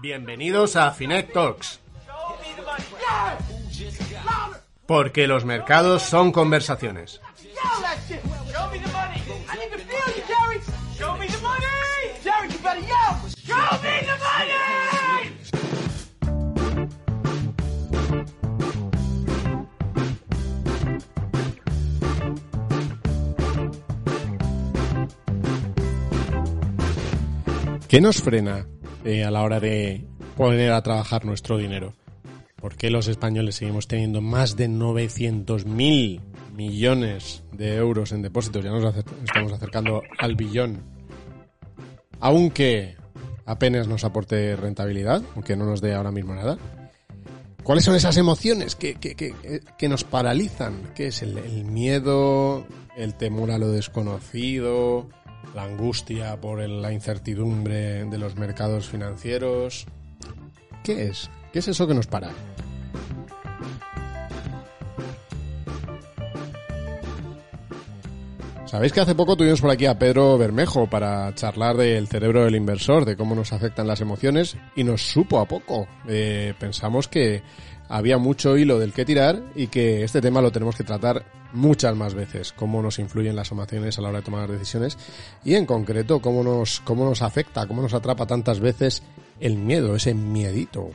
Bienvenidos a Finet Talks. Porque los mercados son conversaciones. ¿Qué nos frena eh, a la hora de poner a trabajar nuestro dinero? ¿Por qué los españoles seguimos teniendo más de 900.000 millones de euros en depósitos? Ya nos estamos acercando al billón. Aunque apenas nos aporte rentabilidad, aunque no nos dé ahora mismo nada. ¿Cuáles son esas emociones que, que, nos paralizan? ¿Qué es el miedo, el temor a lo desconocido, la angustia por la incertidumbre de los mercados financieros. ¿Qué es? ¿Qué es eso que nos para? Sabéis que hace poco tuvimos por aquí a Pedro Bermejo para charlar del cerebro del inversor, de cómo nos afectan las emociones y nos supo a poco. Eh, pensamos que había mucho hilo del que tirar y que este tema lo tenemos que tratar muchas más veces, cómo nos influyen las emociones a la hora de tomar decisiones y en concreto cómo nos, cómo nos afecta, cómo nos atrapa tantas veces el miedo, ese miedito.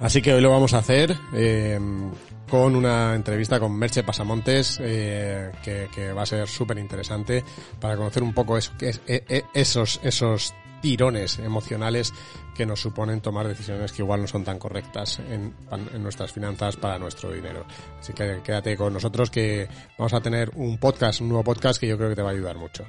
Así que hoy lo vamos a hacer eh, con una entrevista con Merche Pasamontes, eh, que, va a ser súper interesante para conocer un poco eso, que es, e, e, esos, esos tirones emocionales que nos suponen tomar decisiones que igual no son tan correctas en, en, nuestras finanzas para nuestro dinero. Así que quédate con nosotros que vamos a tener un podcast, un nuevo podcast que yo creo que te va a ayudar mucho.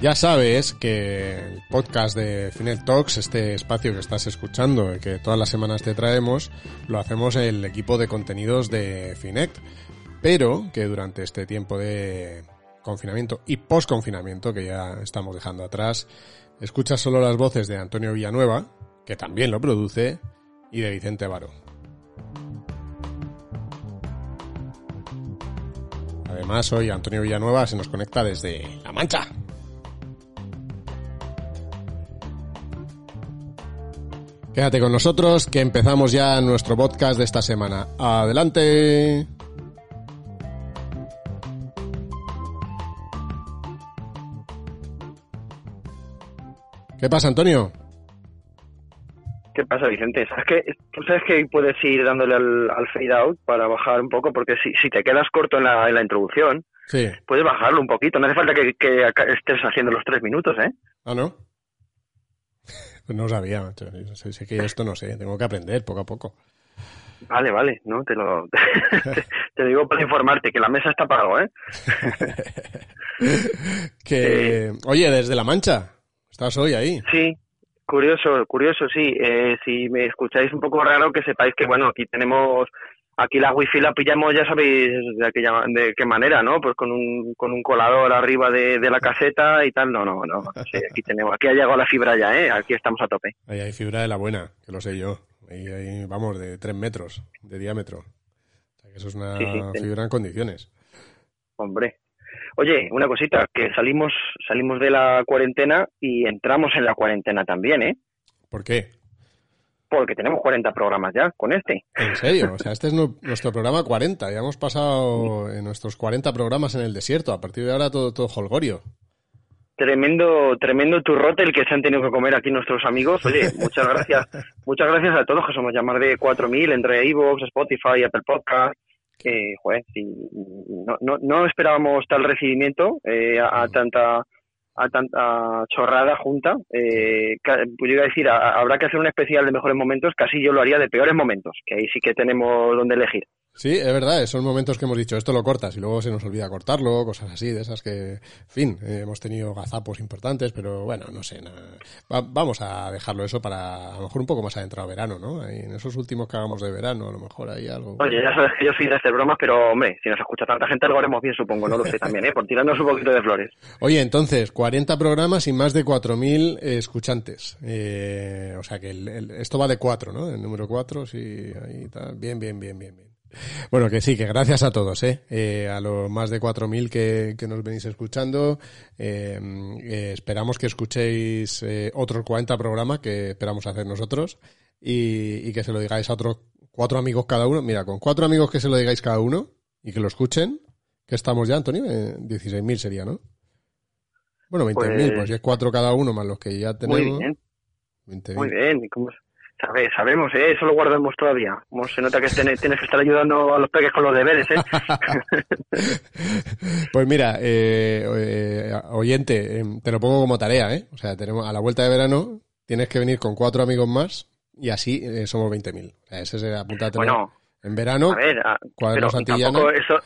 Ya sabes que el podcast de Finet Talks, este espacio que estás escuchando y que todas las semanas te traemos, lo hacemos el equipo de contenidos de Finet, pero que durante este tiempo de confinamiento y post-confinamiento que ya estamos dejando atrás, escuchas solo las voces de Antonio Villanueva, que también lo produce, y de Vicente Varo. Además, hoy Antonio Villanueva se nos conecta desde La Mancha. Quédate con nosotros que empezamos ya nuestro podcast de esta semana. Adelante. ¿Qué pasa, Antonio? ¿Qué pasa, Vicente? ¿Sabes que, tú sabes que puedes ir dándole al, fade out para bajar un poco, porque si, si te quedas corto en la, en la introducción, sí. puedes bajarlo un poquito. No hace falta que, que estés haciendo los tres minutos, ¿eh? Ah, ¿no? Pues no sabía, macho. Sé, que esto no sé, tengo que aprender poco a poco. Vale, vale, no te lo te, digo para informarte que la mesa está para algo, ¿eh? que oye, desde la Mancha, estás hoy ahí. Sí, curioso, curioso, sí. Eh, si me escucháis un poco raro, que sepáis que bueno, aquí tenemos Aquí la wifi la pillamos, ya sabéis de, aquella, de qué manera, ¿no? Pues con un, con un colador arriba de, la caseta y tal. No, no, no. aquí tenemos, aquí ha llegado la fibra ya, ¿eh? Aquí estamos a tope. Ahí hay fibra de la buena, que lo sé yo. Ahí, vamos, de tres metros de diámetro. O sea, que eso es una fibra en condiciones. Hombre. Oye, una cosita, que salimos, salimos de la cuarentena y entramos en la cuarentena también, ¿eh? ¿Por qué? Porque tenemos 40 programas ya con este. ¿En serio? O sea, este es nuestro programa 40. Ya hemos pasado en nuestros 40 programas en el desierto. A partir de ahora todo, todo holgorio. Tremendo, tremendo turrote el que se han tenido que comer aquí nuestros amigos. Oye, muchas gracias, muchas gracias a todos, que somos ya más de 4.000 entre Evox, Spotify, Apple Podcast. Que, joder, no, no, no esperábamos tal recibimiento eh, a, tanta a tanta chorrada junta, eh, pues yo iba a decir, habrá que hacer un especial de mejores momentos, casi yo lo haría de peores momentos, que ahí sí que tenemos donde elegir. Sí, es verdad, son momentos que hemos dicho, esto lo cortas y luego se nos olvida cortarlo, cosas así, de esas que, en fin, eh, hemos tenido gazapos importantes, pero bueno, no sé, vamos a dejarlo eso para a lo mejor un poco más adentrado verano, ¿no? en esos últimos que hagamos de verano, a lo mejor hay algo. Oye, ya sabes que yo soy de hacer bromas, pero hombre, si nos escucha tanta gente, lo haremos bien, supongo, no lo sé también, ¿eh? Por tirarnos un poquito de flores. Oye, entonces, 40 programas y más de 4.000 escuchantes. Eh, o sea que esto va de 4, ¿no? El número 4, sí, ahí está. Bien, bien, bien, bien, bien. Bueno, que sí, que gracias a todos, ¿eh? eh a los más de 4.000 que, que nos venís escuchando. Eh, eh, esperamos que escuchéis otros 40 programas que esperamos hacer nosotros y, y, que se lo digáis a otros cuatro amigos cada uno. Mira, con cuatro amigos que se lo digáis cada uno y que lo escuchen, que estamos ya, Antonio, 16.000 sería, ¿no? Bueno, 20.000, pues, pues es cuatro cada uno más los que ya tenemos. Muy bien. Muy bien. ¿Y sabemos, ¿eh? eso lo guardamos todavía. Como se nota que tienes, que estar ayudando a los peques con los deberes. ¿eh? pues mira, eh, eh, oyente, em, te lo pongo como tarea. ¿eh? O sea, tenemos a la vuelta de verano tienes que venir con cuatro amigos más y así eh, somos 20.000. O sea, ese es apuntarte bueno, en verano. A ver, pero tampoco eso,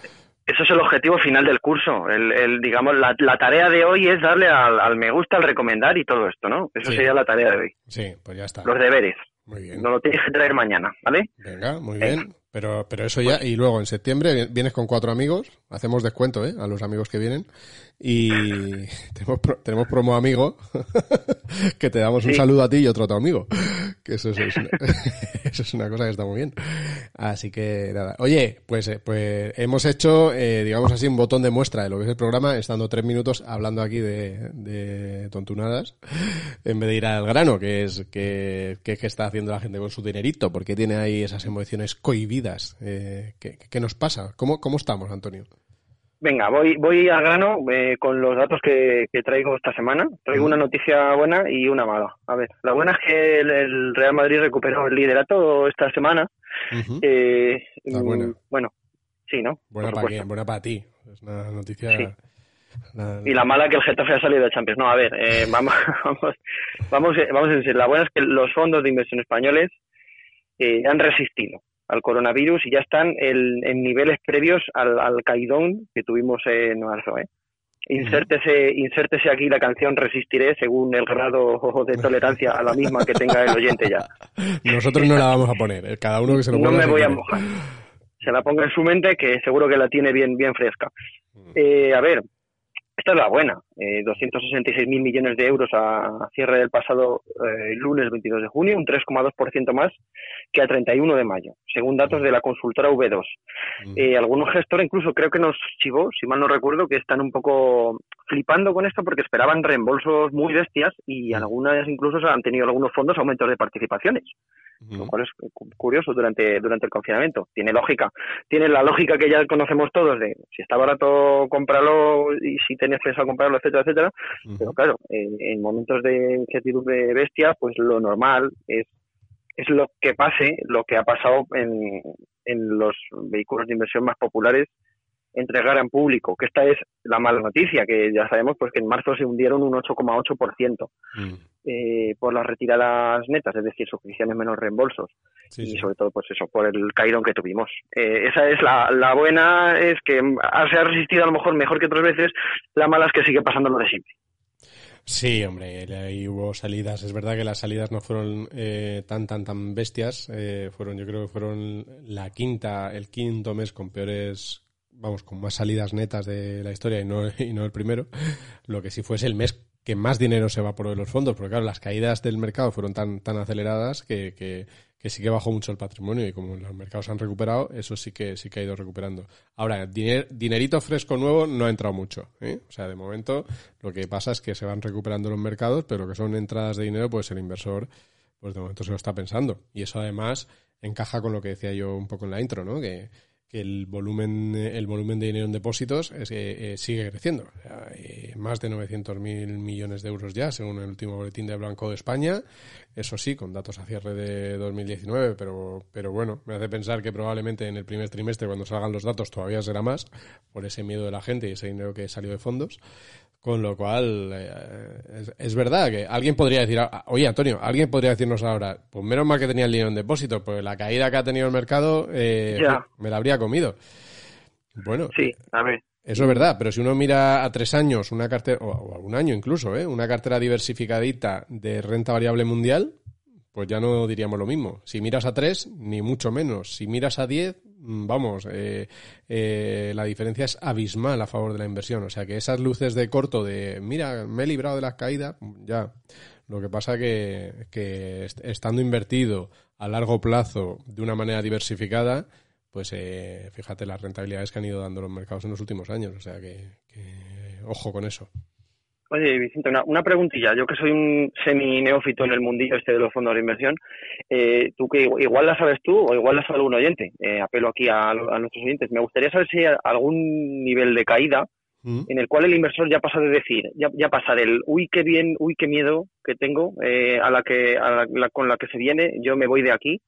eso es el objetivo final del curso. El, el digamos, la, la, tarea de hoy es darle al, me gusta, al recomendar y todo esto, ¿no? Eso sería la tarea de hoy. Sí, pues ya está. Los deberes. Muy bien. No lo tienes que traer mañana, ¿vale? Venga, muy bien. Pero, pero eso ya, y luego en septiembre vienes con cuatro amigos, hacemos descuento, ¿eh? A los amigos que vienen. Y tenemos, tenemos promo amigo, que te damos un saludo a ti y otro a tu amigo. Que eso, es, una, eso es una cosa que está muy bien. Así que nada. Oye, pues, eh, pues hemos hecho, eh, digamos así, un botón de muestra de lo que es el programa, estando tres minutos hablando aquí de, de tontunadas, en vez de ir al grano, que es que, que, que está haciendo la gente con su dinerito, porque tiene ahí esas emociones cohibidas. Eh, ¿qué, ¿qué, nos pasa? ¿Cómo, ¿Cómo estamos, Antonio? Venga, voy, voy al grano eh, con los datos que, traigo esta semana. Traigo una noticia buena y una mala. A ver, la buena es que el, Real Madrid recuperó el liderato esta semana. eh, buena. Bueno, sí, ¿no? Buena para quién, buena para ti. Es una noticia... Y la mala que el Getafe ha salido de Champions. No, a ver, eh, vamos, vamos, vamos, vamos a decir, la buena es que los fondos de inversión españoles eh, han resistido al coronavirus y ya están en, niveles previos al, al, caidón que tuvimos en marzo. ¿eh? Insértese, insértese aquí la canción Resistiré según el grado de tolerancia a la misma que tenga el oyente ya. Nosotros no la vamos a poner, ¿eh? cada uno que se lo ponga. No me voy a mojar. Se la ponga en su mente que seguro que la tiene bien, bien fresca. Eh, a ver, esta es la buena, eh, 266.000 millones de euros a, cierre del pasado eh, lunes 22 de junio, un 3,2% más que a 31 de mayo, según datos de la consultora V2. Mm. Eh, algunos gestores incluso creo que nos chivó, si mal no recuerdo, que están un poco flipando con esto porque esperaban reembolsos muy bestias y mm. algunas incluso han tenido algunos fondos aumentos de participaciones lo cual es curioso durante, durante el confinamiento. Tiene lógica. Tiene la lógica que ya conocemos todos de si está barato, cómpralo y si tienes pensado comprarlo, etcétera, etcétera. Pero claro, en, momentos de incertidumbre bestia, pues lo normal es, es lo que pase, lo que ha pasado en, en los vehículos de inversión más populares entregar en público, que esta es la mala noticia, que ya sabemos pues que en marzo se hundieron un 8,8% mm. eh, por las retiradas netas, es decir, suscripciones menos reembolsos y sobre todo pues eso, por el caído que tuvimos. Eh, esa es la, la buena, es que se ha resistido a lo mejor mejor que otras veces, la mala es que sigue pasando lo de siempre. Sí, hombre, ahí hubo salidas. Es verdad que las salidas no fueron eh, tan, tan, tan bestias. Eh, fueron, yo creo que fueron la quinta, el quinto mes con peores vamos, con más salidas netas de la historia y no, y no el primero, lo que sí fue el mes que más dinero se va por los fondos, porque claro, las caídas del mercado fueron tan, tan aceleradas que, que, sí que bajó mucho el patrimonio y como los mercados han recuperado, eso sí que sí que ha ido recuperando. Ahora, dinerito fresco nuevo no ha entrado mucho, ¿eh? O sea, de momento lo que pasa es que se van recuperando los mercados, pero que son entradas de dinero, pues el inversor, pues de momento se lo está pensando. Y eso además encaja con lo que decía yo un poco en la intro, ¿no? Que, que el volumen, el volumen de dinero en depósitos es, eh, sigue creciendo. más de 900.000 millones de euros ya, según el último boletín de Blanco de España. Eso sí, con datos a cierre de 2019, pero, pero bueno, me hace pensar que probablemente en el primer trimestre, cuando salgan los datos, todavía será más, por ese miedo de la gente y ese dinero que salió de fondos. Con lo cual, eh, es, verdad que alguien podría decir, ah, oye Antonio, alguien podría decirnos ahora, pues menos mal que tenía el dinero en depósito, pues la caída que ha tenido el mercado eh, me la habría comido. Bueno, sí, a ver. Eso es verdad, pero si uno mira a tres años una cartera, o a un año incluso, ¿eh? una cartera diversificadita de renta variable mundial, pues ya no diríamos lo mismo. Si miras a tres, ni mucho menos. Si miras a diez, Mm, vamos, eh, eh, la diferencia es abismal a favor de la inversión. O sea que esas luces de corto de, mira, me he librado de las caídas, ya. Lo que pasa que, que estando invertido a largo plazo de una manera diversificada, pues eh, fíjate las rentabilidades que han ido dando los mercados en los últimos años. O sea que ojo con eso. Oye, Vicente, una, una, preguntilla. Yo que soy un semi-neófito en el mundillo este de los fondos de inversión, eh, tú que igual la sabes tú o igual la sabe algún oyente, eh, apelo aquí a, nuestros oyentes, me gustaría saber si hay algún nivel de caída mm. en el cual el inversor ya pasa de decir, ya, ya pasa del uy, qué bien, uy, qué miedo que tengo, eh, a la que a la, con la que se viene, yo me voy de aquí,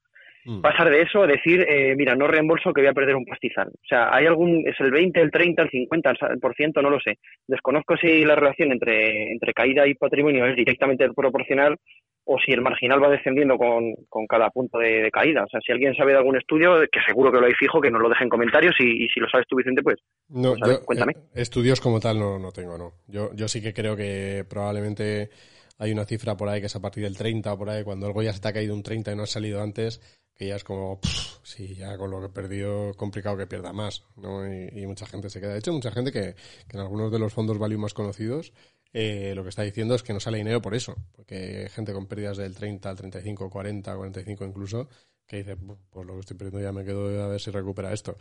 Mm. Pasar de eso a decir, eh, mira, no reembolso que voy a perder un pastizal. O sea, hay algún, es el 20, el 30, el 50%, no lo sé. Desconozco si la relación entre, entre caída y patrimonio es directamente proporcional o si el marginal va descendiendo con, con cada punto de, caída. O sea, si alguien sabe de algún estudio, que seguro que lo hay fijo, que nos lo deje en comentarios y, si lo sabes tú, Vicente, pues, no, pues cuéntame. Eh, estudios como tal no, no tengo, no. Yo, yo sí que creo que probablemente hay una cifra por ahí que es a partir del 30 por ahí, cuando algo ya se te ha caído un 30 y no ha salido antes, que ya es como, sí, ya con lo que perdió, complicado que pierda más, ¿no? Y, mucha gente se queda. De hecho, mucha gente que, en algunos de los fondos value más conocidos, eh, lo que está diciendo es que no sale dinero por eso, porque gente con pérdidas del 30 al 35, 40, 45 incluso, que dice, pues lo que estoy perdiendo ya me quedo a ver si recupera esto.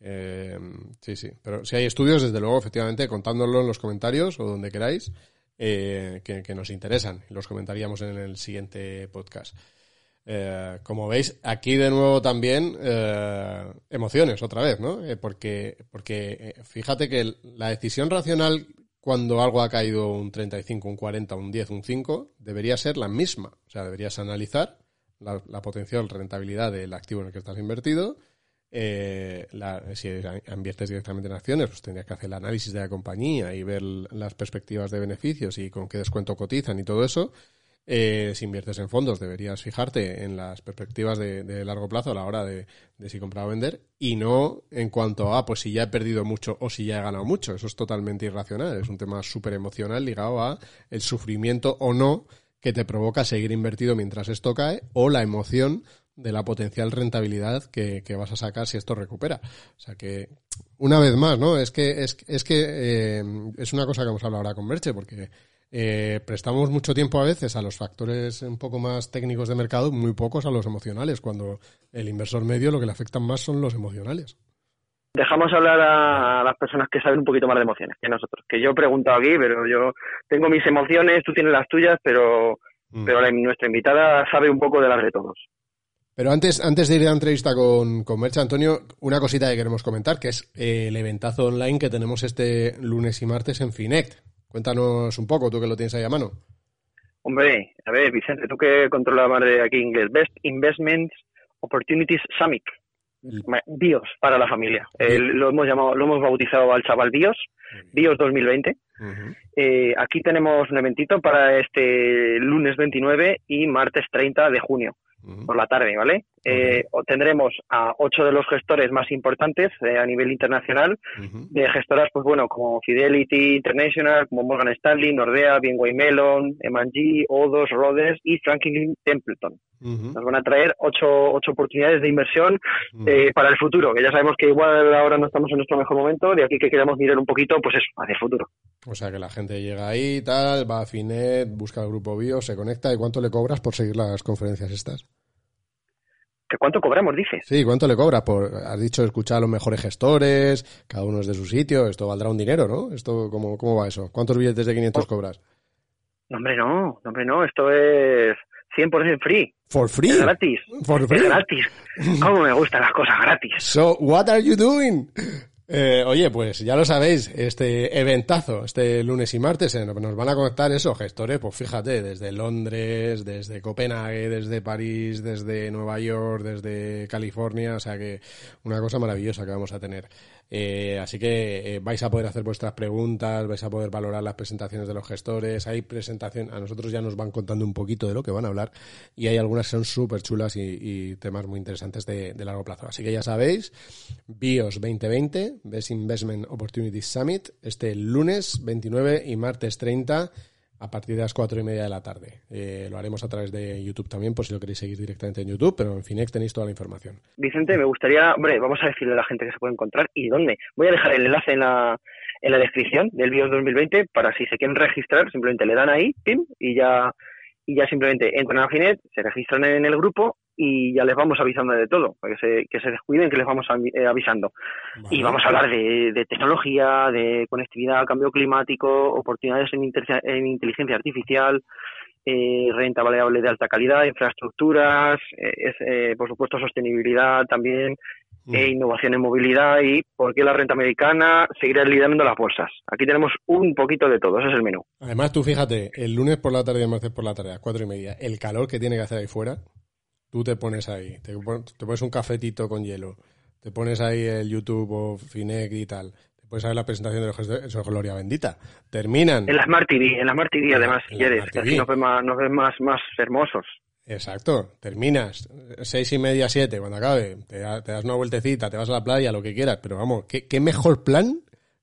Eh, sí, sí, pero si hay estudios, desde luego, efectivamente, contándolo en los comentarios o donde queráis, eh, que, que, nos interesan los comentaríamos en el siguiente podcast. Eh, como veis, aquí de nuevo también eh, emociones otra vez, ¿no? Eh, porque porque fíjate que la decisión racional cuando algo ha caído un 35, un 40, un 10, un 5, debería ser la misma. O sea, deberías analizar la, potencial rentabilidad del activo en el que estás invertido. si inviertes directamente en acciones, pues tendrías que hacer el análisis de la compañía y ver las perspectivas de beneficios y con qué descuento cotizan y todo eso. Eh, si inviertes en fondos, deberías fijarte en las perspectivas de, largo plazo a la hora de, si comprar o vender y no en cuanto a, pues si ya he perdido mucho o si ya he ganado mucho. Eso es totalmente irracional. Es un tema súper emocional ligado a el sufrimiento o no que te provoca seguir invertido mientras esto cae o la emoción de la potencial rentabilidad que, vas a sacar si esto recupera. O sea que, una vez más, ¿no? Es que es, es que eh, es una cosa que hemos hablado ahora con Merche, porque eh, prestamos mucho tiempo a veces a los factores un poco más técnicos de mercado, muy pocos a los emocionales, cuando el inversor medio lo que le afectan más son los emocionales. Dejamos hablar a las personas que saben un poquito más de emociones que nosotros. Que yo he preguntado aquí, pero yo tengo mis emociones, tú tienes las tuyas, pero, mm. pero nuestra invitada sabe un poco de las de todos. Pero antes, antes de ir a la entrevista con, con Mercha, Antonio, una cosita que queremos comentar, que es eh, el eventazo online que tenemos este lunes y martes en Finect. Cuéntanos un poco, tú que lo tienes ahí a mano. Hombre, a ver, Vicente, tú que controlas más de aquí inglés. Best Investments Opportunities Summit. BIOS para la familia. lo hemos llamado, lo hemos bautizado al chaval BIOS, BIOS 2020. Eh, aquí tenemos un eventito para este lunes 29 y martes 30 de junio por la tarde, ¿vale? Eh, tendremos a ocho de los gestores más importantes eh, a nivel internacional, de gestoras, pues bueno, como Fidelity International, como Morgan Stanley, Nordea, BNY Mellon, M&G, Odos, Rhodes y Franklin Templeton. Nos van a traer ocho, ocho oportunidades de inversión eh, para el futuro, que ya sabemos que igual ahora no estamos en nuestro mejor momento, de aquí que queremos mirar un poquito, pues eso, hacia el futuro. O sea que la gente llega ahí, tal, va a Finet, busca el grupo Bio, se conecta, ¿y cuánto le cobras por seguir las conferencias estas? ¿Que cuánto cobramos, dices? Sí, ¿cuánto le cobra? Por, has dicho escuchar a los mejores gestores, cada uno es de su sitio, esto valdrá un dinero, ¿no? Esto ¿Cómo, cómo va eso? ¿Cuántos billetes de 500 cobras? No, hombre, no, hombre, no, esto es 100% free. For free. Es gratis. For free. Es gratis. ¿Cómo me gustan las cosas gratis? So, what are you doing? Eh, oye, pues ya lo sabéis, este eventazo, este lunes y martes, eh, nos van a conectar esos gestores, pues fíjate, desde Londres, desde Copenhague, desde París, desde Nueva York, desde California, o sea que una cosa maravillosa que vamos a tener. Eh, así que eh, vais a poder hacer vuestras preguntas, vais a poder valorar las presentaciones de los gestores. Hay presentación, a nosotros ya nos van contando un poquito de lo que van a hablar y hay algunas que son súper chulas y, temas muy interesantes de, de, largo plazo. Así que ya sabéis, BIOS 2020, Best Investment Opportunities Summit, este lunes 29 y martes 30 a partir de las cuatro y media de la tarde. Eh, lo haremos a través de YouTube también, por si lo queréis seguir directamente en YouTube, pero en Finex tenéis toda la información. Vicente, me gustaría, hombre, vamos a decirle a la gente que se puede encontrar y dónde. Voy a dejar el enlace en la, en la descripción del BIOS 2020 para si se quieren registrar, simplemente le dan ahí, pim, y ya y ya simplemente entran a Finet, se registran en el grupo y ya les vamos avisando de todo, para que se, que se descuiden, que les vamos eh, avisando. Y vamos a hablar de, tecnología, de conectividad, cambio climático, oportunidades en, en inteligencia artificial, eh, renta variable de alta calidad, infraestructuras, eh, eh, por supuesto sostenibilidad también, e innovación en movilidad y por qué la renta americana seguirá liderando las bolsas. Aquí tenemos un poquito de todo, ese es el menú. Además, tú fíjate, el lunes por la tarde y el martes por la tarde, a cuatro y media, el calor que tiene que hacer ahí fuera, tú te pones ahí, te, pones un cafetito con hielo, te pones ahí el YouTube o Finec y tal, te puedes ver la presentación de los de Gloria Bendita. Terminan. En las Smart TV, en las Smart TV además, si quieres, que así nos ves más, nos ves más, más hermosos. Exacto, terminas seis y media, siete, cuando acabe, te, das una vueltecita, te vas a la playa, lo que quieras, pero vamos, ¿qué, qué mejor plan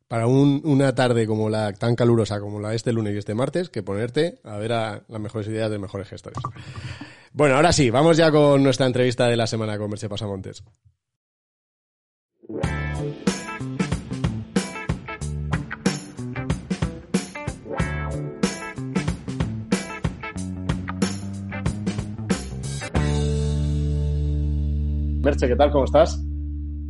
para un, una tarde como la tan calurosa como la de este lunes y este martes que ponerte a ver a las mejores ideas de mejores gestores. Bueno, ahora sí, vamos ya con nuestra entrevista de la semana con Merche Pasamontes. Merche, ¿qué tal? ¿Cómo estás?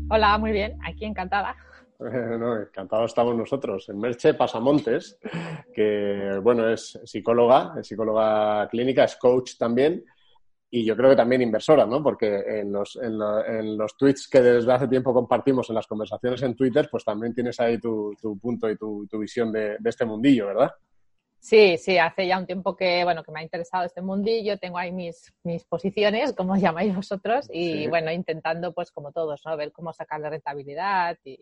Hola, muy bien. Aquí encantada. No, encantados estamos nosotros. En Merche Pasamontes, que bueno, es psicóloga, es psicóloga clínica, es coach también y yo creo que también inversora, ¿no? Porque en los, en, los tweets que desde hace tiempo compartimos en las conversaciones en Twitter, pues también tienes ahí tu, punto y tu, visión de, de, este mundillo, ¿verdad? Sí, sí, hace ya un tiempo que, bueno, que me ha interesado este mundillo, tengo ahí mis, mis posiciones, como llamáis vosotros, y bueno, intentando, pues como todos, ¿no? Ver cómo sacarle rentabilidad y,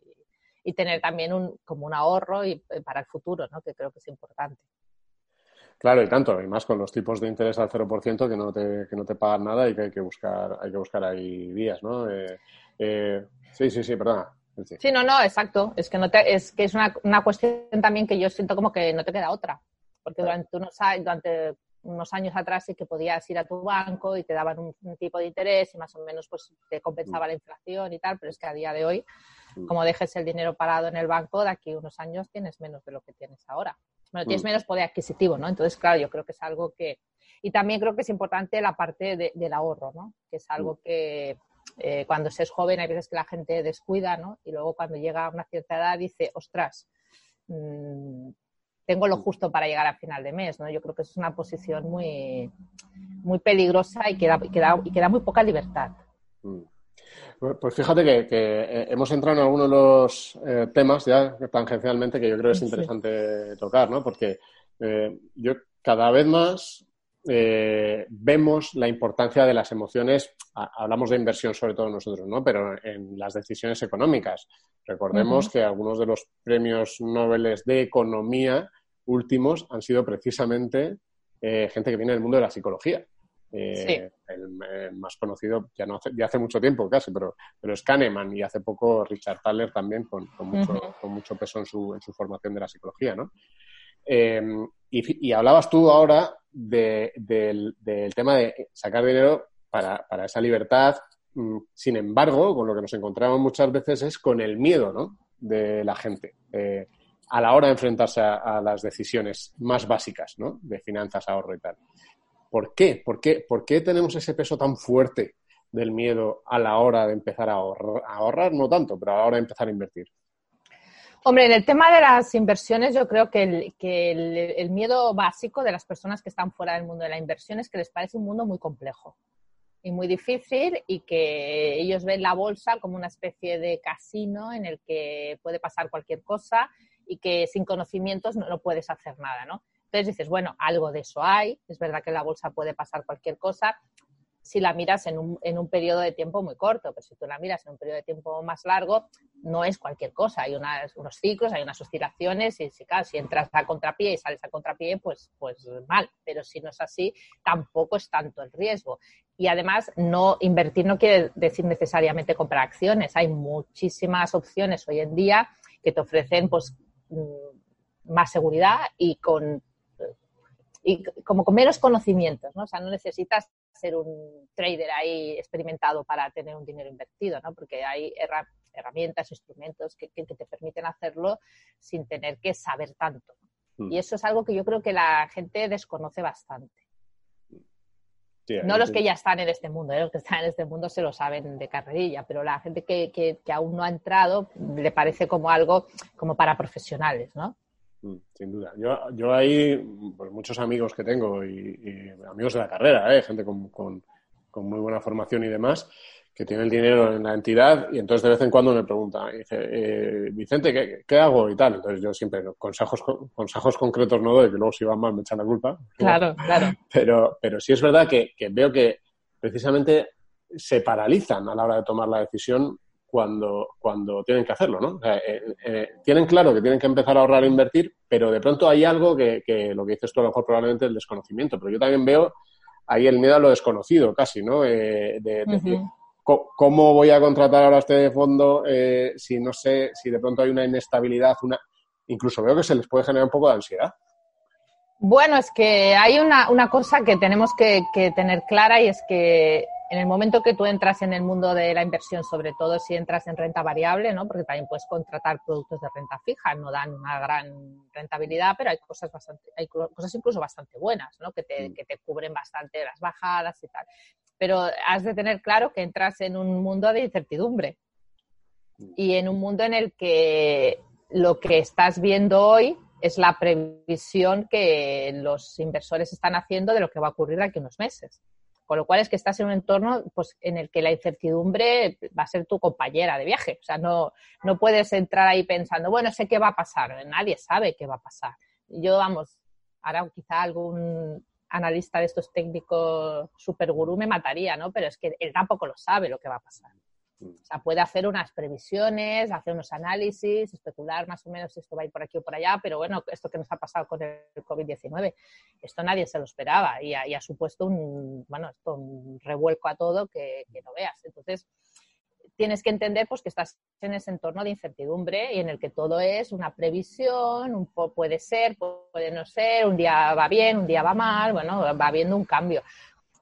y tener también un, como un ahorro y, eh, para el futuro, ¿no? Que creo que es importante. Claro, y tanto, y más con los tipos de interés al 0% que no te, que no te pagan nada y que hay que buscar, hay que buscar ahí vías, ¿no? Eh, eh, sí, sí, sí, perdona. Sí. no, no, exacto. Es que no te, es que es una, una cuestión también que yo siento como que no te queda otra porque durante unos, durante unos años atrás sí que podías ir a tu banco y te daban un, tipo de interés y más o menos pues te compensaba la inflación y tal, pero es que a día de hoy, mm. como dejes el dinero parado en el banco, de aquí a unos años tienes menos de lo que tienes ahora. Bueno, tienes mm. menos poder adquisitivo, ¿no? Entonces, claro, yo creo que es algo que... Y también creo que es importante la parte del ahorro, ¿no? Que es algo mm. que eh, cuando se es joven hay veces que la gente descuida, ¿no? Y luego cuando llega a una cierta edad dice, ostras, tengo lo justo para llegar a final de mes, ¿no? Yo creo que es una posición muy, muy peligrosa y que da, y queda muy poca libertad. Mm. Pues fíjate que, eh, hemos entrado en algunos de los eh, temas ya tangencialmente que yo creo que es interesante tocar, ¿no? Porque eh, yo cada vez más vemos la importancia de las emociones, hablamos de inversión sobre todo nosotros, ¿no? Pero en las decisiones económicas. Recordemos que algunos de los premios Nobel de Economía últimos han sido precisamente eh, gente que viene del mundo de la psicología. Eh, el, más conocido, ya, no hace, ya hace mucho tiempo casi, pero, pero es Kahneman y hace poco Richard Thaler también con, mucho, con mucho, peso en su, en su, formación de la psicología. ¿no? Em, y, hablabas tú ahora del, tema de sacar dinero para, para esa libertad. Mm, sin embargo, con lo que nos encontramos muchas veces es con el miedo ¿no? de la gente. Eh, a la hora de enfrentarse a, las decisiones más básicas, ¿no? De finanzas, ahorro y tal. ¿Por qué? ¿Por qué? ¿Por qué tenemos ese peso tan fuerte del miedo a la hora de empezar? A ahorrar no tanto, pero a la hora de empezar a invertir. Hombre, en el tema de las inversiones, yo creo que, el, miedo básico de las personas que están fuera del mundo de la inversión es que les parece un mundo muy complejo y muy difícil y que ellos ven la bolsa como una especie de casino en el que puede pasar cualquier cosa y que sin conocimientos no, puedes hacer nada, ¿no? Entonces dices, bueno, algo de eso hay, es verdad que la bolsa puede pasar cualquier cosa, si la miras en un, en un periodo de tiempo muy corto, pero si tú la miras en un periodo de tiempo más largo, no es cualquier cosa. Hay unos ciclos, hay unas oscilaciones y si, si entras a contrapié y sales a contrapié, pues, pues mal. Pero si no es así, tampoco es tanto el riesgo. Y además, no invertir no quiere decir necesariamente comprar acciones. Hay muchísimas opciones hoy en día que te ofrecen pues, mm, más seguridad y con y como con menos conocimientos, ¿no? O sea, no necesitas ser un trader ahí experimentado para tener un dinero invertido, ¿no? Porque hay herramientas, instrumentos que, te permiten hacerlo sin tener que saber tanto. Mm. Y eso es algo que yo creo que la gente desconoce bastante. no los que ya están en este mundo, ¿eh? los que están en este mundo se lo saben de carrerilla, pero la gente que, que, que aún no ha entrado le parece como algo como para profesionales, ¿no? Mm, sin duda. Yo, yo hay pues, muchos amigos que tengo y, amigos de la carrera, ¿eh? gente con, con, muy buena formación y demás, que tiene el dinero en la entidad y entonces de vez en cuando me preguntan, dice, eh, Vicente, ¿qué, ¿qué, hago? y tal. Entonces yo siempre consejos, consejos concretos no doy, que luego si van mal me echan la culpa. Claro, claro. Pero, pero sí es verdad que, que veo que precisamente se paralizan a la hora de tomar la decisión cuando, cuando tienen que hacerlo, ¿no? Eh, eh, tienen claro que tienen que empezar a ahorrar e invertir, pero de pronto hay algo que, lo que dices tú a lo mejor probablemente el desconocimiento, pero yo también veo ahí el miedo a lo desconocido casi, ¿no? Eh, de, decir, ¿cómo voy a contratar ahora este fondo si no sé, si de pronto hay una inestabilidad, una incluso veo que se les puede generar un poco de ansiedad. Bueno, es que hay una, una cosa que tenemos que, que tener clara y es que en el momento que tú entras en el mundo de la inversión, sobre todo si entras en renta variable, ¿no? porque también puedes contratar productos de renta fija, no dan una gran rentabilidad, pero hay cosas bastante, hay cosas incluso bastante buenas, ¿no? que, te, mm. que te cubren bastante las bajadas y tal. Pero has de tener claro que entras en un mundo de incertidumbre mm. y en un mundo en el que lo que estás viendo hoy es la previsión que los inversores están haciendo de lo que va a ocurrir de aquí a unos meses. Con lo cual es que estás en un entorno pues, en el que la incertidumbre va a ser tu compañera de viaje. O sea, no, no puedes entrar ahí pensando, bueno, sé qué va a pasar. Nadie sabe qué va a pasar. Yo, vamos, ahora quizá algún analista de estos técnicos super gurú me mataría, ¿no? Pero es que él tampoco lo sabe lo que va a pasar. O sea, puede hacer unas previsiones, hacer unos análisis, especular más o menos si esto va a ir por aquí o por allá, pero bueno, esto que nos ha pasado con el COVID-19, esto nadie se lo esperaba y ha, supuesto un, bueno, esto, un revuelco a todo que, no veas. Entonces, tienes que entender pues, que estás en ese entorno de incertidumbre y en el que todo es una previsión, un puede ser, puede no ser, un día va bien, un día va mal, bueno, va habiendo un cambio.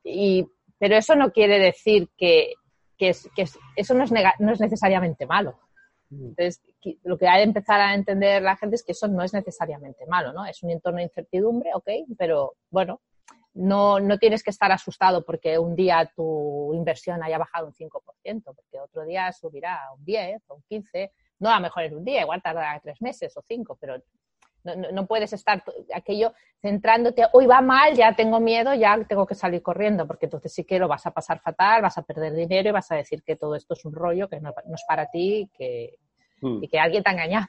Y, pero eso no quiere decir que que, eso no es, no es necesariamente malo. Mm. Entonces, lo que hay que empezar a entender la gente es que eso no es necesariamente malo, ¿no? Es un entorno de incertidumbre, ok, pero bueno, no, no tienes que estar asustado porque un día tu inversión haya bajado un 5%, porque otro día subirá un 10 o un 15, no a lo mejor en un día, igual tardará tres meses o cinco, pero no, no, puedes estar aquello centrándote, hoy va mal, ya tengo miedo, ya tengo que salir corriendo, porque entonces sí que lo vas a pasar fatal, vas a perder dinero y vas a decir que todo esto es un rollo, que no, es para ti que, hmm. y que alguien te ha engañado.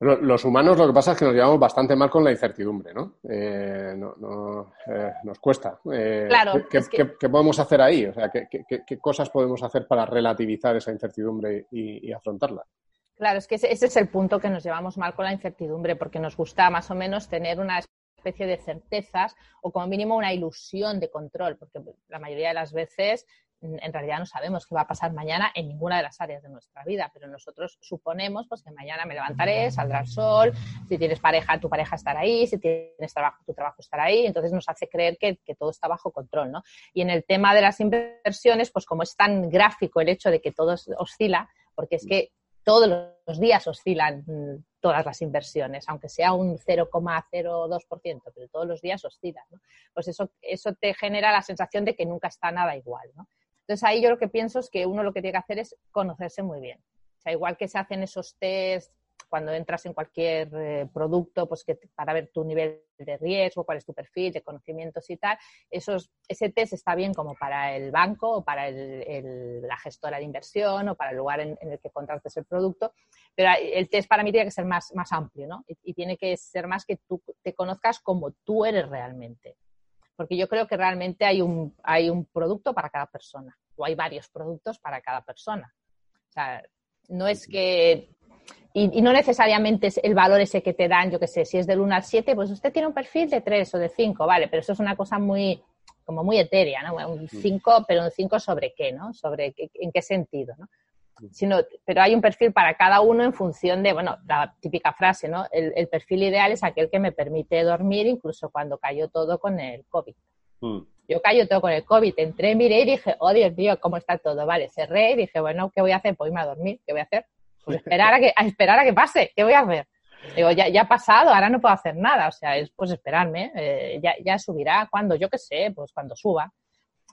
Los humanos lo que pasa es que nos llevamos bastante mal con la incertidumbre, ¿no? Eh, eh, nos cuesta. Eh, ¿qué, podemos hacer ahí? O sea, ¿qué, cosas podemos hacer para relativizar esa incertidumbre y afrontarla? Claro, es que ese, es el punto que nos llevamos mal con la incertidumbre, porque nos gusta más o menos tener una especie de certezas o como mínimo una ilusión de control, porque la mayoría de las veces en realidad no sabemos qué va a pasar mañana en ninguna de las áreas de nuestra vida, pero nosotros suponemos pues, que mañana me levantaré, saldrá el sol, si tienes pareja, tu pareja estará ahí, si tienes trabajo, tu trabajo estará ahí, entonces nos hace creer que, que, todo está bajo control. ¿no? Y en el tema de las inversiones, pues como es tan gráfico el hecho de que todo oscila, porque es que todos los días oscilan todas las inversiones, aunque sea un 0,02%, pero todos los días oscilan. ¿no? Pues eso, eso te genera la sensación de que nunca está nada igual. ¿no? Entonces ahí yo lo que pienso es que uno lo que tiene que hacer es conocerse muy bien. O sea, igual que se hacen esos test cuando entras en cualquier eh, producto, pues que para ver tu nivel de riesgo, cuál es tu perfil de conocimientos y tal, esos, ese test está bien como para el banco o para la gestora de inversión o para el lugar en, el que contrates el producto, pero el test para mí tiene que ser más, más amplio, ¿no? y tiene que ser más que tú te conozcas como tú eres realmente porque yo creo que realmente hay un, hay un producto para cada persona o hay varios productos para cada persona. O sea, no es que... Y, no necesariamente es el valor ese que te dan, yo qué sé, si es del 1 al 7, pues usted tiene un perfil de 3 o de 5, vale, pero eso es una cosa muy, como muy etérea, ¿no? Un 5, pero un 5 sobre qué, ¿no? Sobre en qué sentido, ¿no? Sino, pero hay un perfil para cada uno en función de, bueno, la típica frase, ¿no? El, el perfil ideal es aquel que me permite dormir incluso cuando cayó todo con el COVID. Mm. Yo cayó todo con el COVID, entré, miré y dije, oh Dios mío, ¿cómo está todo? Vale, cerré y dije, bueno, ¿qué voy a hacer? Pues irme a dormir, ¿qué voy a hacer? Pues esperar a que, a esperar a que pase, ¿qué voy a hacer? Digo, ya, ya ha pasado, ahora no puedo hacer nada, o sea, es pues esperarme, eh, ya, ya subirá cuando, yo qué sé, pues cuando suba.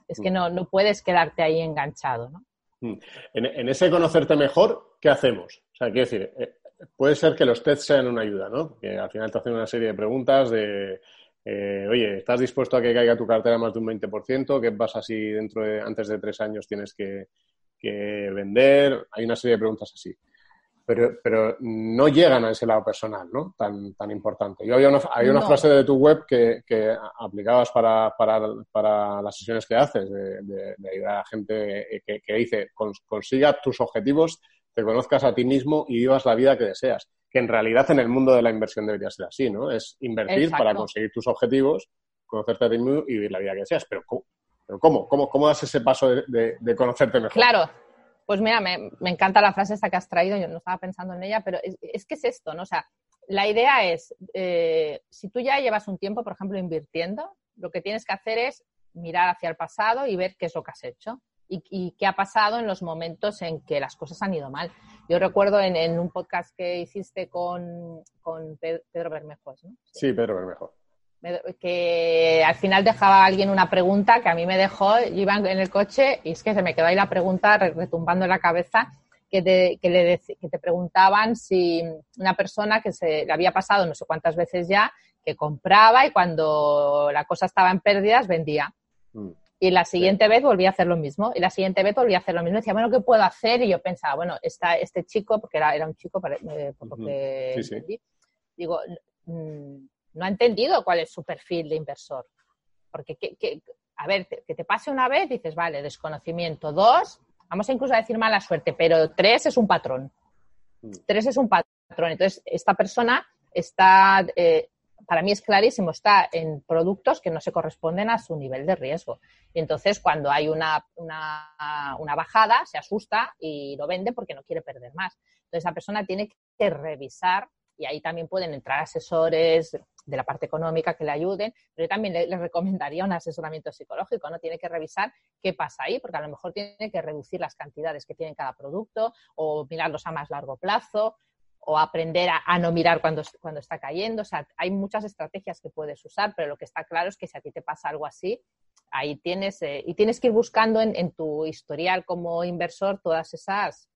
Es que mm. no, no puedes quedarte ahí enganchado, ¿no? Mm. En, en, ese conocerte mejor, ¿qué hacemos? O sea, quiero decir, eh, puede ser que los tests sean una ayuda, ¿no? Que al final te hacen una serie de preguntas de eh, oye, ¿estás dispuesto a que caiga tu cartera más de un 20%? ¿Qué pasa si dentro de, antes de tres años tienes que, vender? Hay una serie de preguntas así. Pero, pero, no llegan a ese lado personal, ¿no? Tan, tan importante. Yo había una, una frase de tu web que, que aplicabas para, para, para, las sesiones que haces, de, ayudar a la gente que, que dice, consiga tus objetivos, te conozcas a ti mismo y vivas la vida que deseas que en realidad en el mundo de la inversión debería ser así, ¿no? Es invertir para conseguir tus objetivos, conocerte a ti mismo y vivir la vida que deseas. Pero ¿cómo? ¿cómo? ¿Cómo, cómo das ese paso de, conocerte mejor? Claro. Pues mira, me, encanta la frase esta que has traído, yo no estaba pensando en ella, pero es, que es esto, ¿no? O sea, la idea es, eh, si tú ya llevas un tiempo, por ejemplo, invirtiendo, lo que tienes que hacer es mirar hacia el pasado y ver qué es lo que has hecho y, qué ha pasado en los momentos en que las cosas han ido mal. Yo recuerdo en, un podcast que hiciste con, Pedro Bermejo, ¿no? Sí, Pedro Bermejo. Que al final dejaba alguien una pregunta que a mí me dejó, yo iba en el coche y es que se me quedó ahí la pregunta retumbando en la cabeza, que te, que le, que te preguntaban si una persona que se le había pasado no sé cuántas veces ya, que compraba y cuando la cosa estaba en pérdidas vendía. Mm. Y la siguiente vez volví a hacer lo mismo. Y la siguiente vez volví a hacer lo mismo. Decía, bueno, ¿qué puedo hacer? Y yo pensaba, bueno, está este chico, porque era, era un chico, eh, por lo que digo, mm, no ha entendido cuál es su perfil de inversor. Porque, a ver, que te pase una vez, dices, vale, desconocimiento. Dos, vamos a incluso a decir mala suerte, pero tres es un patrón. Mm. Tres es un patrón. Entonces, esta persona está eh, para mí es clarísimo, está en productos que no se corresponden a su nivel de riesgo. Y entonces, cuando hay una, una, bajada, se asusta y lo vende porque no quiere perder más. Entonces, esa persona tiene que revisar y ahí también pueden entrar asesores de la parte económica que le ayuden, pero yo también le, le, recomendaría un asesoramiento psicológico, ¿no? Tiene que revisar qué pasa ahí, porque a lo mejor tiene que reducir las cantidades que tiene cada producto o mirarlos a más largo plazo o aprender a, no mirar cuando, cuando está cayendo. O sea, hay muchas estrategias que puedes usar, pero lo que está claro es que si a ti te pasa algo así, ahí tienes, eh, y tienes que ir buscando en, tu historial como inversor todas esas,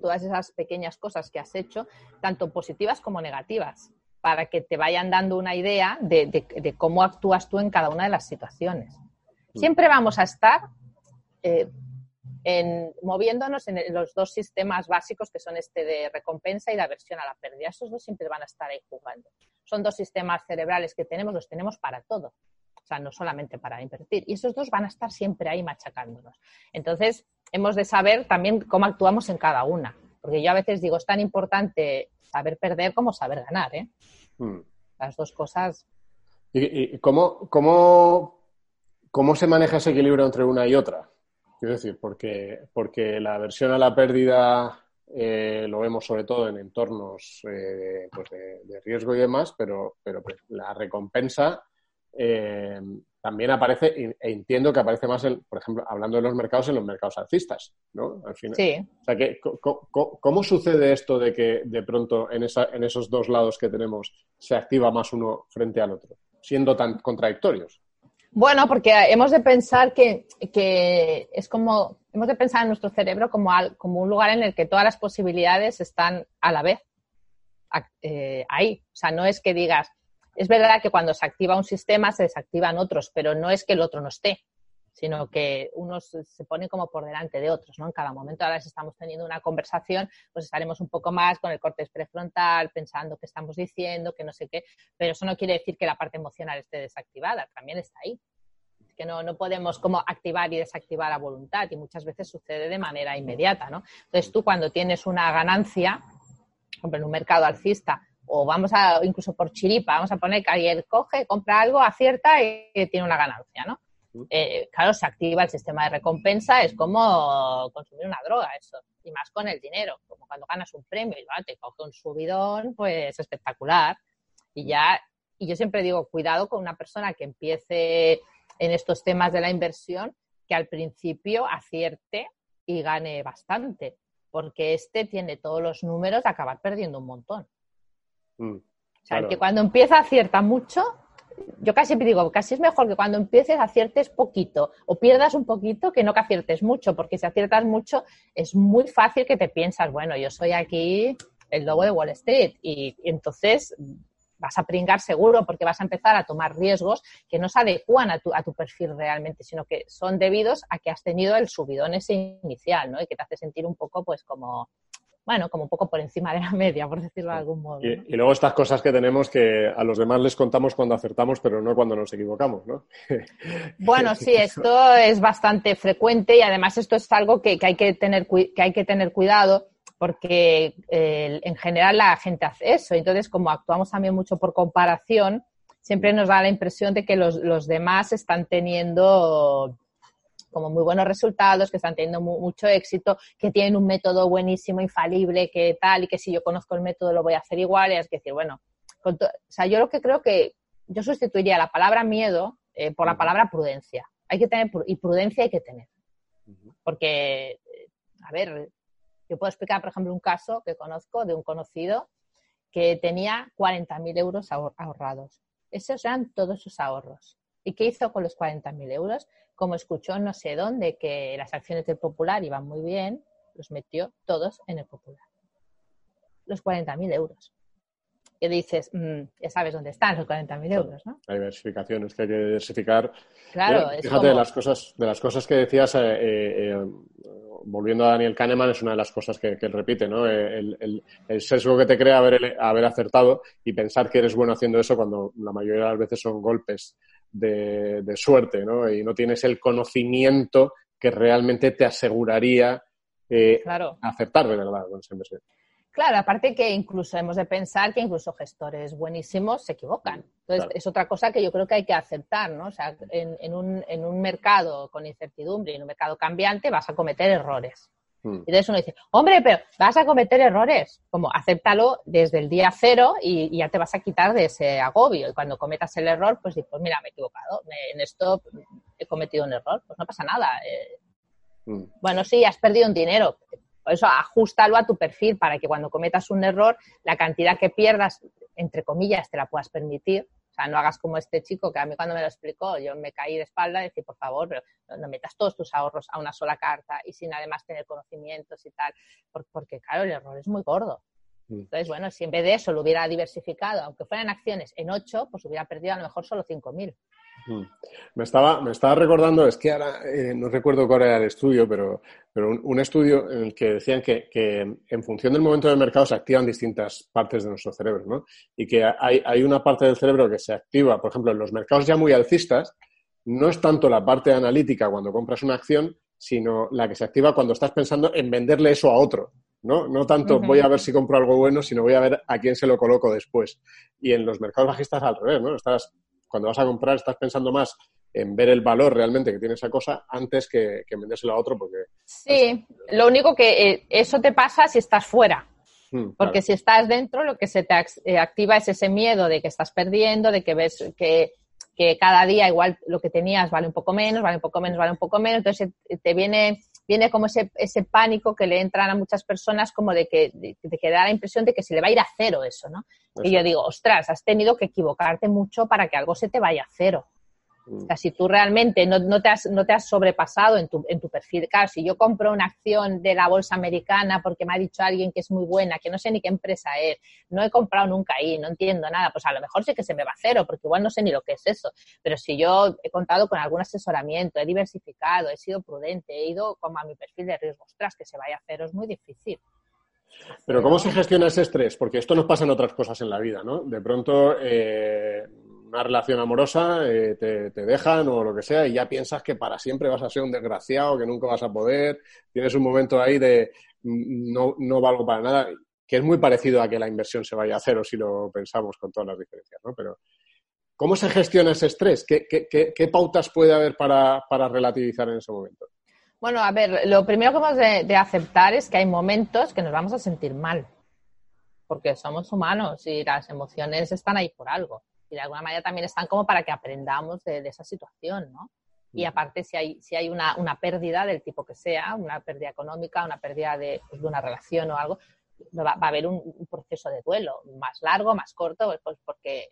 todas esas pequeñas cosas que has hecho, tanto positivas como negativas, para que te vayan dando una idea de, cómo actúas tú en cada una de las situaciones. Siempre vamos a estar eh, en, moviéndonos en los dos sistemas básicos que son este de recompensa y de aversión a la pérdida. Esos dos siempre van a estar ahí jugando. Son dos sistemas cerebrales que tenemos, los tenemos para todo. O sea, no solamente para invertir. Y esos dos van a estar siempre ahí machacándonos. Entonces, hemos de saber también cómo actuamos en cada una. Porque yo a veces digo, es tan importante saber perder como saber ganar. ¿eh? Hmm. Las dos cosas. ¿Y, cómo, cómo, cómo se maneja ese equilibrio entre una y otra? Quiero decir, porque, porque la aversión a la pérdida eh, lo vemos sobre todo en entornos eh, pues de, riesgo y demás, pero, pero pues, la recompensa eh, también aparece, e entiendo que aparece más, por ejemplo, hablando de los mercados, en los mercados alcistas, ¿no? Al final. Sí. O sea, que, ¿cómo, sucede esto de que de pronto en, esa, en esos dos lados que tenemos se activa más uno frente al otro, siendo tan contradictorios? Bueno, porque hemos de pensar que, es como, hemos de pensar en nuestro cerebro como, como un lugar en el que todas las posibilidades están a la vez. eh, ahí. O sea, no es que digas, es verdad que cuando se activa un sistema se desactivan otros, pero no es que el otro no esté, sino que unos se ponen como por delante de otros, ¿no? En cada momento, ahora si estamos teniendo una conversación, pues estaremos un poco más con el corte prefrontal, pensando qué estamos diciendo, que no sé qué, pero eso no quiere decir que la parte emocional esté desactivada, también está ahí. que no, no podemos como activar y desactivar la voluntad y muchas veces sucede de manera inmediata, ¿no? Entonces tú cuando tienes una ganancia, por en un mercado alcista, o vamos a, incluso por chiripa, vamos a poner que alguien coge, compra algo, acierta y tiene una ganancia, ¿no? Eh, claro, se activa el sistema de recompensa, es como consumir una droga eso, y más con el dinero, como cuando ganas un premio y te coge un subidón, pues espectacular. Y ya, y yo siempre digo, cuidado con una persona que empiece en estos temas de la inversión, que al principio acierte y gane bastante, porque este tiene todos los números de acabar perdiendo un montón. Mm, o sea, que cuando empieza acierta mucho, yo casi digo, casi es mejor que cuando empieces aciertes poquito o pierdas un poquito que no que aciertes mucho, porque si aciertas mucho es muy fácil que te piensas, bueno, yo soy aquí el logo de Wall Street y, entonces vas a pringar seguro porque vas a empezar a tomar riesgos que no se adecúan a tu, a tu perfil realmente, sino que son debidos a que has tenido el subidón ese inicial, ¿no? Y que te hace sentir un poco, pues, como, bueno, como un poco por encima de la media, por decirlo de algún modo. Y, luego estas cosas que tenemos que a los demás les contamos cuando acertamos, pero no cuando nos equivocamos, ¿no? Bueno, sí, esto es bastante frecuente y además esto es algo que, hay, que, tener, que hay que tener cuidado porque eh, en general la gente hace eso. Entonces, como actuamos también mucho por comparación, siempre nos da la impresión de que los, los demás están teniendo como muy buenos resultados, que están teniendo mucho éxito, que tienen un método buenísimo, infalible, que tal, y que si yo conozco el método lo voy a hacer igual, y es decir, bueno, o sea, yo lo que creo que yo sustituiría la palabra miedo eh, por la palabra prudencia. Hay que tener, y prudencia hay que tener. Porque, a ver, yo puedo explicar, por ejemplo, un caso que conozco de un conocido que tenía 40.000 euros ahorrados. Esos eran todos sus ahorros. ¿Y qué hizo con los 40.000 euros? como escuchó no sé dónde que las acciones del Popular iban muy bien, los metió todos en el Popular. Los 40.000 euros. Y dices, mm, ya sabes dónde están los 40.000 euros, ¿no? Hay diversificación, es que hay que diversificar. Claro, Fíjate, de, las cosas, de las cosas que decías, eh, eh, eh, volviendo a Daniel Kahneman, es una de las cosas que, él repite, ¿no? El, el, sesgo que te crea haber, haber acertado y pensar que eres bueno haciendo eso cuando la mayoría de las veces son golpes de, suerte, ¿no? Y no tienes el conocimiento que realmente te aseguraría eh, aceptar de verdad con inversión. Claro, aparte que incluso hemos de pensar que incluso gestores buenísimos se equivocan. Entonces, es otra cosa que yo creo que hay que aceptar, ¿no? O sea, en, un, en un mercado con incertidumbre y en un mercado cambiante vas a cometer errores. Y de eso uno dice, hombre, pero vas a cometer errores. Como, acéptalo desde el día cero y, ya te vas a quitar de ese agobio. Y cuando cometas el error, pues pues mira, me he equivocado. en esto he cometido un error. Pues no pasa nada. Eh. Hmm. Bueno, sí, has perdido un dinero. Por eso, ajustalo a tu perfil para que cuando cometas un error, la cantidad que pierdas, entre comillas, te la puedas permitir o sea, no hagas como este chico que a mí cuando me lo explicó, yo me caí de espalda y dije, por favor, no metas todos tus ahorros a una sola carta y sin además tener conocimientos y tal, porque claro, el error es muy gordo. Mm. Entonces, bueno, si en vez de eso lo hubiera diversificado, aunque fueran acciones en 8, pues hubiera perdido a lo mejor solo 5.000. Mm. Me estaba, me estaba recordando, es que ahora eh, no recuerdo cuál era el estudio, pero, pero un, estudio en el que decían que, en función del momento del mercado se activan distintas partes de nuestro cerebro, ¿no? Y que hay, hay una parte del cerebro que se activa, por ejemplo, en los mercados ya muy alcistas, no es tanto la parte analítica cuando compras una acción, sino la que se activa cuando estás pensando en venderle eso a otro. ¿no? No tanto voy a ver si compro algo bueno, sino voy a ver a quién se lo coloco después. Y en los mercados bajistas al revés, ¿no? Estás cuando vas a comprar estás pensando más en ver el valor realmente que tiene esa cosa antes que, que vendérselo a otro porque... Sí, lo único que eh, eso te pasa si estás fuera. Hmm, porque si estás dentro, lo que se te eh, activa es ese miedo de que estás perdiendo, de que ves que, que cada día igual lo que tenías vale un poco menos, vale un poco menos, vale un poco menos. Entonces te viene viene como ese, ese pánico que le entran a muchas personas como de que, de, que da la impresión de que se le va a ir a cero eso, ¿no? Y yo digo, ostras, has tenido que equivocarte mucho para que algo se te vaya a cero. O sea, si tú realmente no, no, te, has, no te has sobrepasado en tu, en tu perfil, claro, si yo compro una acción de la bolsa americana porque me ha dicho alguien que es muy buena, que no sé ni qué empresa es, no he comprado nunca ahí, no entiendo nada, pues a lo mejor sí que se me va a cero, porque igual no sé ni lo que es eso. Pero si yo he contado con algún asesoramiento, he diversificado, he sido prudente, he ido como a mi perfil de riesgo, ostras, que se vaya a cero es muy difícil. Pero ¿cómo se gestiona ese estrés? Porque esto nos pasa en otras cosas en la vida, ¿no? De pronto, eh, una relación amorosa, eh, te, dejan o lo que sea, y ya piensas que para siempre vas a ser un desgraciado, que nunca vas a poder. Tienes un momento ahí de mm, no, no valgo para nada, que es muy parecido a que la inversión se vaya a cero si lo pensamos con todas las diferencias, ¿no? Pero, ¿cómo se gestiona ese estrés? ¿Qué, qué, pautas puede haber para, para relativizar en ese momento? Bueno, a ver, lo primero que hemos de, aceptar es que hay momentos que nos vamos a sentir mal, porque somos humanos y las emociones están ahí por algo. Y de alguna manera también están como para que aprendamos de, esa situación, ¿no? Y aparte, si hay, si hay una, pérdida del tipo que sea, una pérdida económica, una pérdida de, pues, una relación o algo, va, a haber un, un, proceso de duelo más largo, más corto, pues porque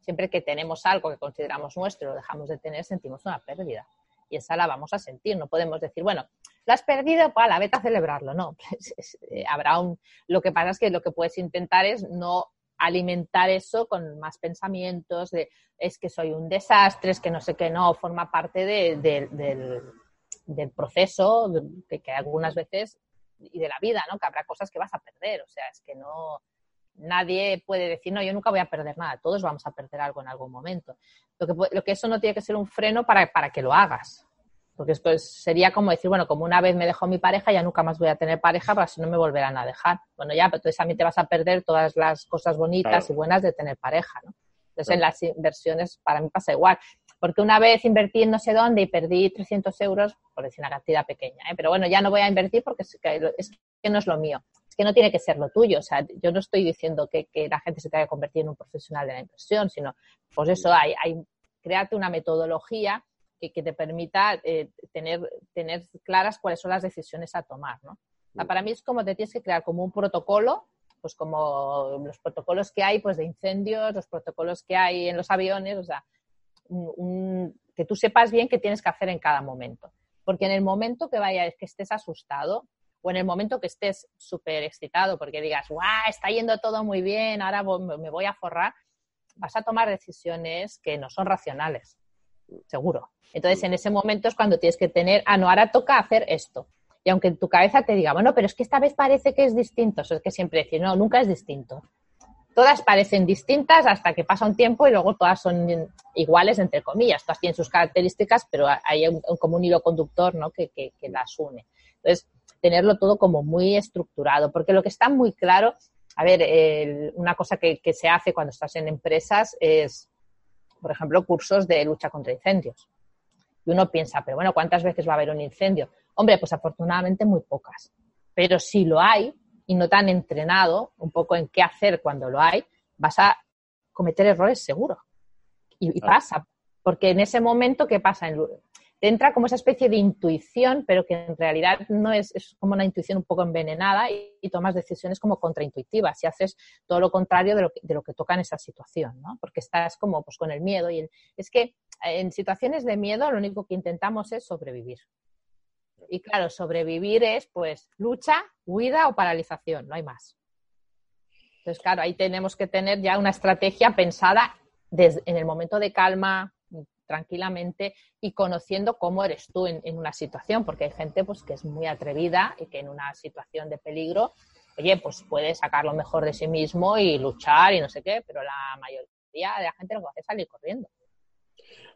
siempre que tenemos algo que consideramos nuestro y lo dejamos de tener, sentimos una pérdida y esa la vamos a sentir. No podemos decir, bueno, la has perdido, pues la vete a celebrarlo. No, pues, eh, habrá un... Lo que pasa es que lo que puedes intentar es no alimentar eso con más pensamientos de es que soy un desastre, es que no sé qué, no, forma parte del, proceso que, que algunas veces y de la vida, ¿no? Que habrá cosas que vas a perder, o sea, es que no, nadie puede decir, no, yo nunca voy a perder nada, todos vamos a perder algo en algún momento. Lo que, lo que eso no tiene que ser un freno para, para que lo hagas. Porque después sería como decir, bueno, como una vez me dejó mi pareja, ya nunca más voy a tener pareja, porque si no me volverán a dejar. Bueno, ya, pero entonces también te vas a perder todas las cosas bonitas y buenas de tener pareja, ¿no? Entonces en las inversiones para mí pasa igual. Porque una vez invertí en no sé dónde y perdí 300 euros, por decir una cantidad pequeña, ¿eh? pero bueno, ya no voy a invertir porque es que, es que no es lo mío que no tiene que ser lo tuyo. O sea, yo no estoy diciendo que, la gente se tenga que convertir en un profesional de la inversión, sino, pues eso, hay, hay crearte una metodología que, te permita eh, tener, tener claras cuáles son las decisiones a tomar, ¿no? para mí es como te tienes que crear como un protocolo, pues como los protocolos que hay pues de incendios, los protocolos que hay en los aviones, o sea, que tú sepas bien qué tienes que hacer en cada momento. Porque en el momento que vayas, que estés asustado, o en el momento que estés súper excitado porque digas, ¡guau! Está yendo todo muy bien, ahora me voy a forrar, vas a tomar decisiones que no son racionales, seguro. Entonces, en ese momento es cuando tienes que tener, ah, no, ahora toca hacer esto. Y aunque tu cabeza te diga, bueno, pero es que esta vez parece que es distinto, eso es que siempre decir, no, nunca es distinto. Todas parecen distintas hasta que pasa un tiempo y luego todas son iguales, entre comillas. Todas tienen sus características, pero hay un, como un hilo conductor ¿no? que, que, que las une. Entonces, tenerlo todo como muy estructurado, porque lo que está muy claro, a ver, una cosa que, se hace cuando estás en empresas es, por ejemplo, cursos de lucha contra incendios. Y uno piensa, pero bueno, ¿cuántas veces va a haber un incendio? Hombre, pues afortunadamente muy pocas. Pero si lo hay y no te han entrenado un poco en qué hacer cuando lo hay, vas a cometer errores seguro. Y, y pasa. Porque en ese momento, ¿qué pasa? En, entra como esa especie de intuición, pero que en realidad no es, es como una intuición un poco envenenada y, tomas decisiones como contraintuitivas y haces todo lo contrario de lo que, de lo que toca en esa situación, ¿no? Porque estás como pues con el miedo y es que en situaciones de miedo lo único que intentamos es sobrevivir. Y claro, sobrevivir es pues lucha, huida o paralización, no hay más. Entonces, claro, ahí tenemos que tener ya una estrategia pensada en el momento de calma, tranquilamente y conociendo cómo eres tú en, una situación, porque hay gente pues que es muy atrevida y que en una situación de peligro, oye, pues puede sacar lo mejor de sí mismo y luchar y no sé qué, pero la mayoría de la gente lo que hace es salir corriendo.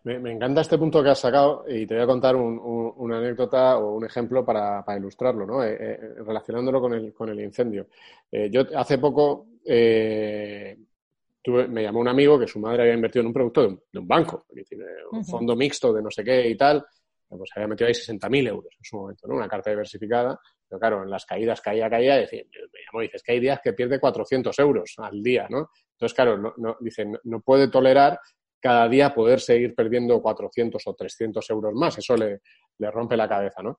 Me, encanta este punto que has sacado y te voy a contar una anécdota o un ejemplo para, ilustrarlo, ¿no? Eh, eh, relacionándolo con el, con el incendio. Eh, yo hace poco me llamó un amigo que su madre había invertido en un producto de un, banco, que tiene un fondo mixto de no sé qué y tal, pues había metido ahí 60.000 euros en su momento, ¿no? Una carta diversificada. Pero claro, en las caídas caía, caía, decía, me llamó y dices que hay días que pierde 400 euros al día, ¿no? Entonces, claro, no, no, dice, no, puede tolerar cada día poder seguir perdiendo 400 o 300 euros más. Eso le, le rompe la cabeza, ¿no?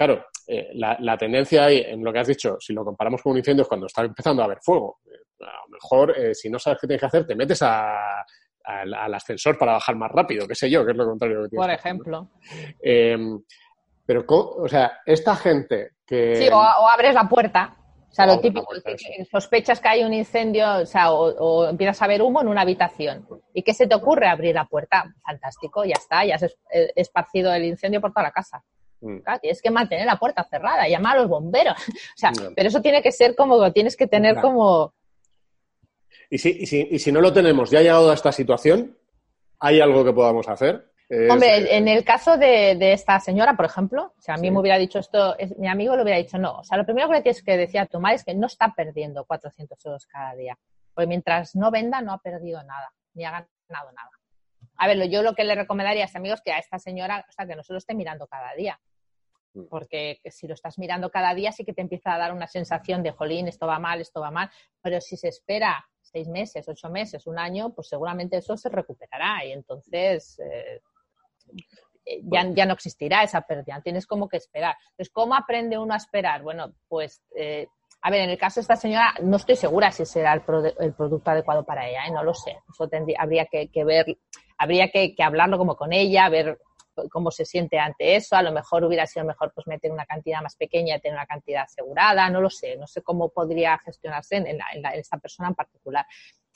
Claro, eh, la, la, tendencia ahí, en lo que has dicho, si lo comparamos con un incendio, es cuando está empezando a haber fuego. Eh, a lo mejor, eh, si no sabes qué tienes que hacer, te metes a, al, ascensor para bajar más rápido, qué sé yo, que es lo contrario que tienes. Por ejemplo. Em, pero, o sea, esta gente que... Sí, o, abres la puerta. O sea, lo típico, que sospechas que hay un incendio, o sea, o, empiezas a ver humo en una habitación. ¿Y qué se te ocurre? Abrir la puerta. Fantástico, ya está, ya has esparcido el incendio por toda la casa. Mm. tienes que mantener la puerta cerrada, llamar a los bomberos. O sea, pero eso tiene que ser como, tienes que tener como... Y si, y, si, y si no lo tenemos, ya ha llegado a esta situación, ¿hay algo que podamos hacer? Hombre, eh, en el caso de, esta señora, por ejemplo, si a mí me hubiera dicho esto, mi amigo le hubiera dicho no. O sea, lo primero que le tienes que decir a tu madre es que no está perdiendo 400 euros cada día. Porque mientras no venda, no ha perdido nada, ni ha ganado nada. A ver, yo lo que le recomendaría a este amigo es que a esta señora, o sea, que no se lo esté mirando cada día. Mm. Porque si lo estás mirando cada día, sí que te empieza a dar una sensación de, jolín, esto va mal, esto va mal. Pero si se espera seis meses, ocho meses, un año, pues seguramente eso se recuperará. Y entonces, eh, eh, ya, ya, no existirá esa pérdida, tienes como que esperar. Entonces, ¿cómo aprende uno a esperar? Bueno, pues, eh, a ver, en el caso de esta señora, no estoy segura si será el, producto adecuado para ella, ¿eh? no lo sé. Eso tendría, habría que, ver, habría que, hablarlo como con ella, ver cómo se siente ante eso. A lo mejor hubiera sido mejor pues meter una cantidad más pequeña y tener una cantidad asegurada, no lo sé. No sé cómo podría gestionarse en, esta persona en particular.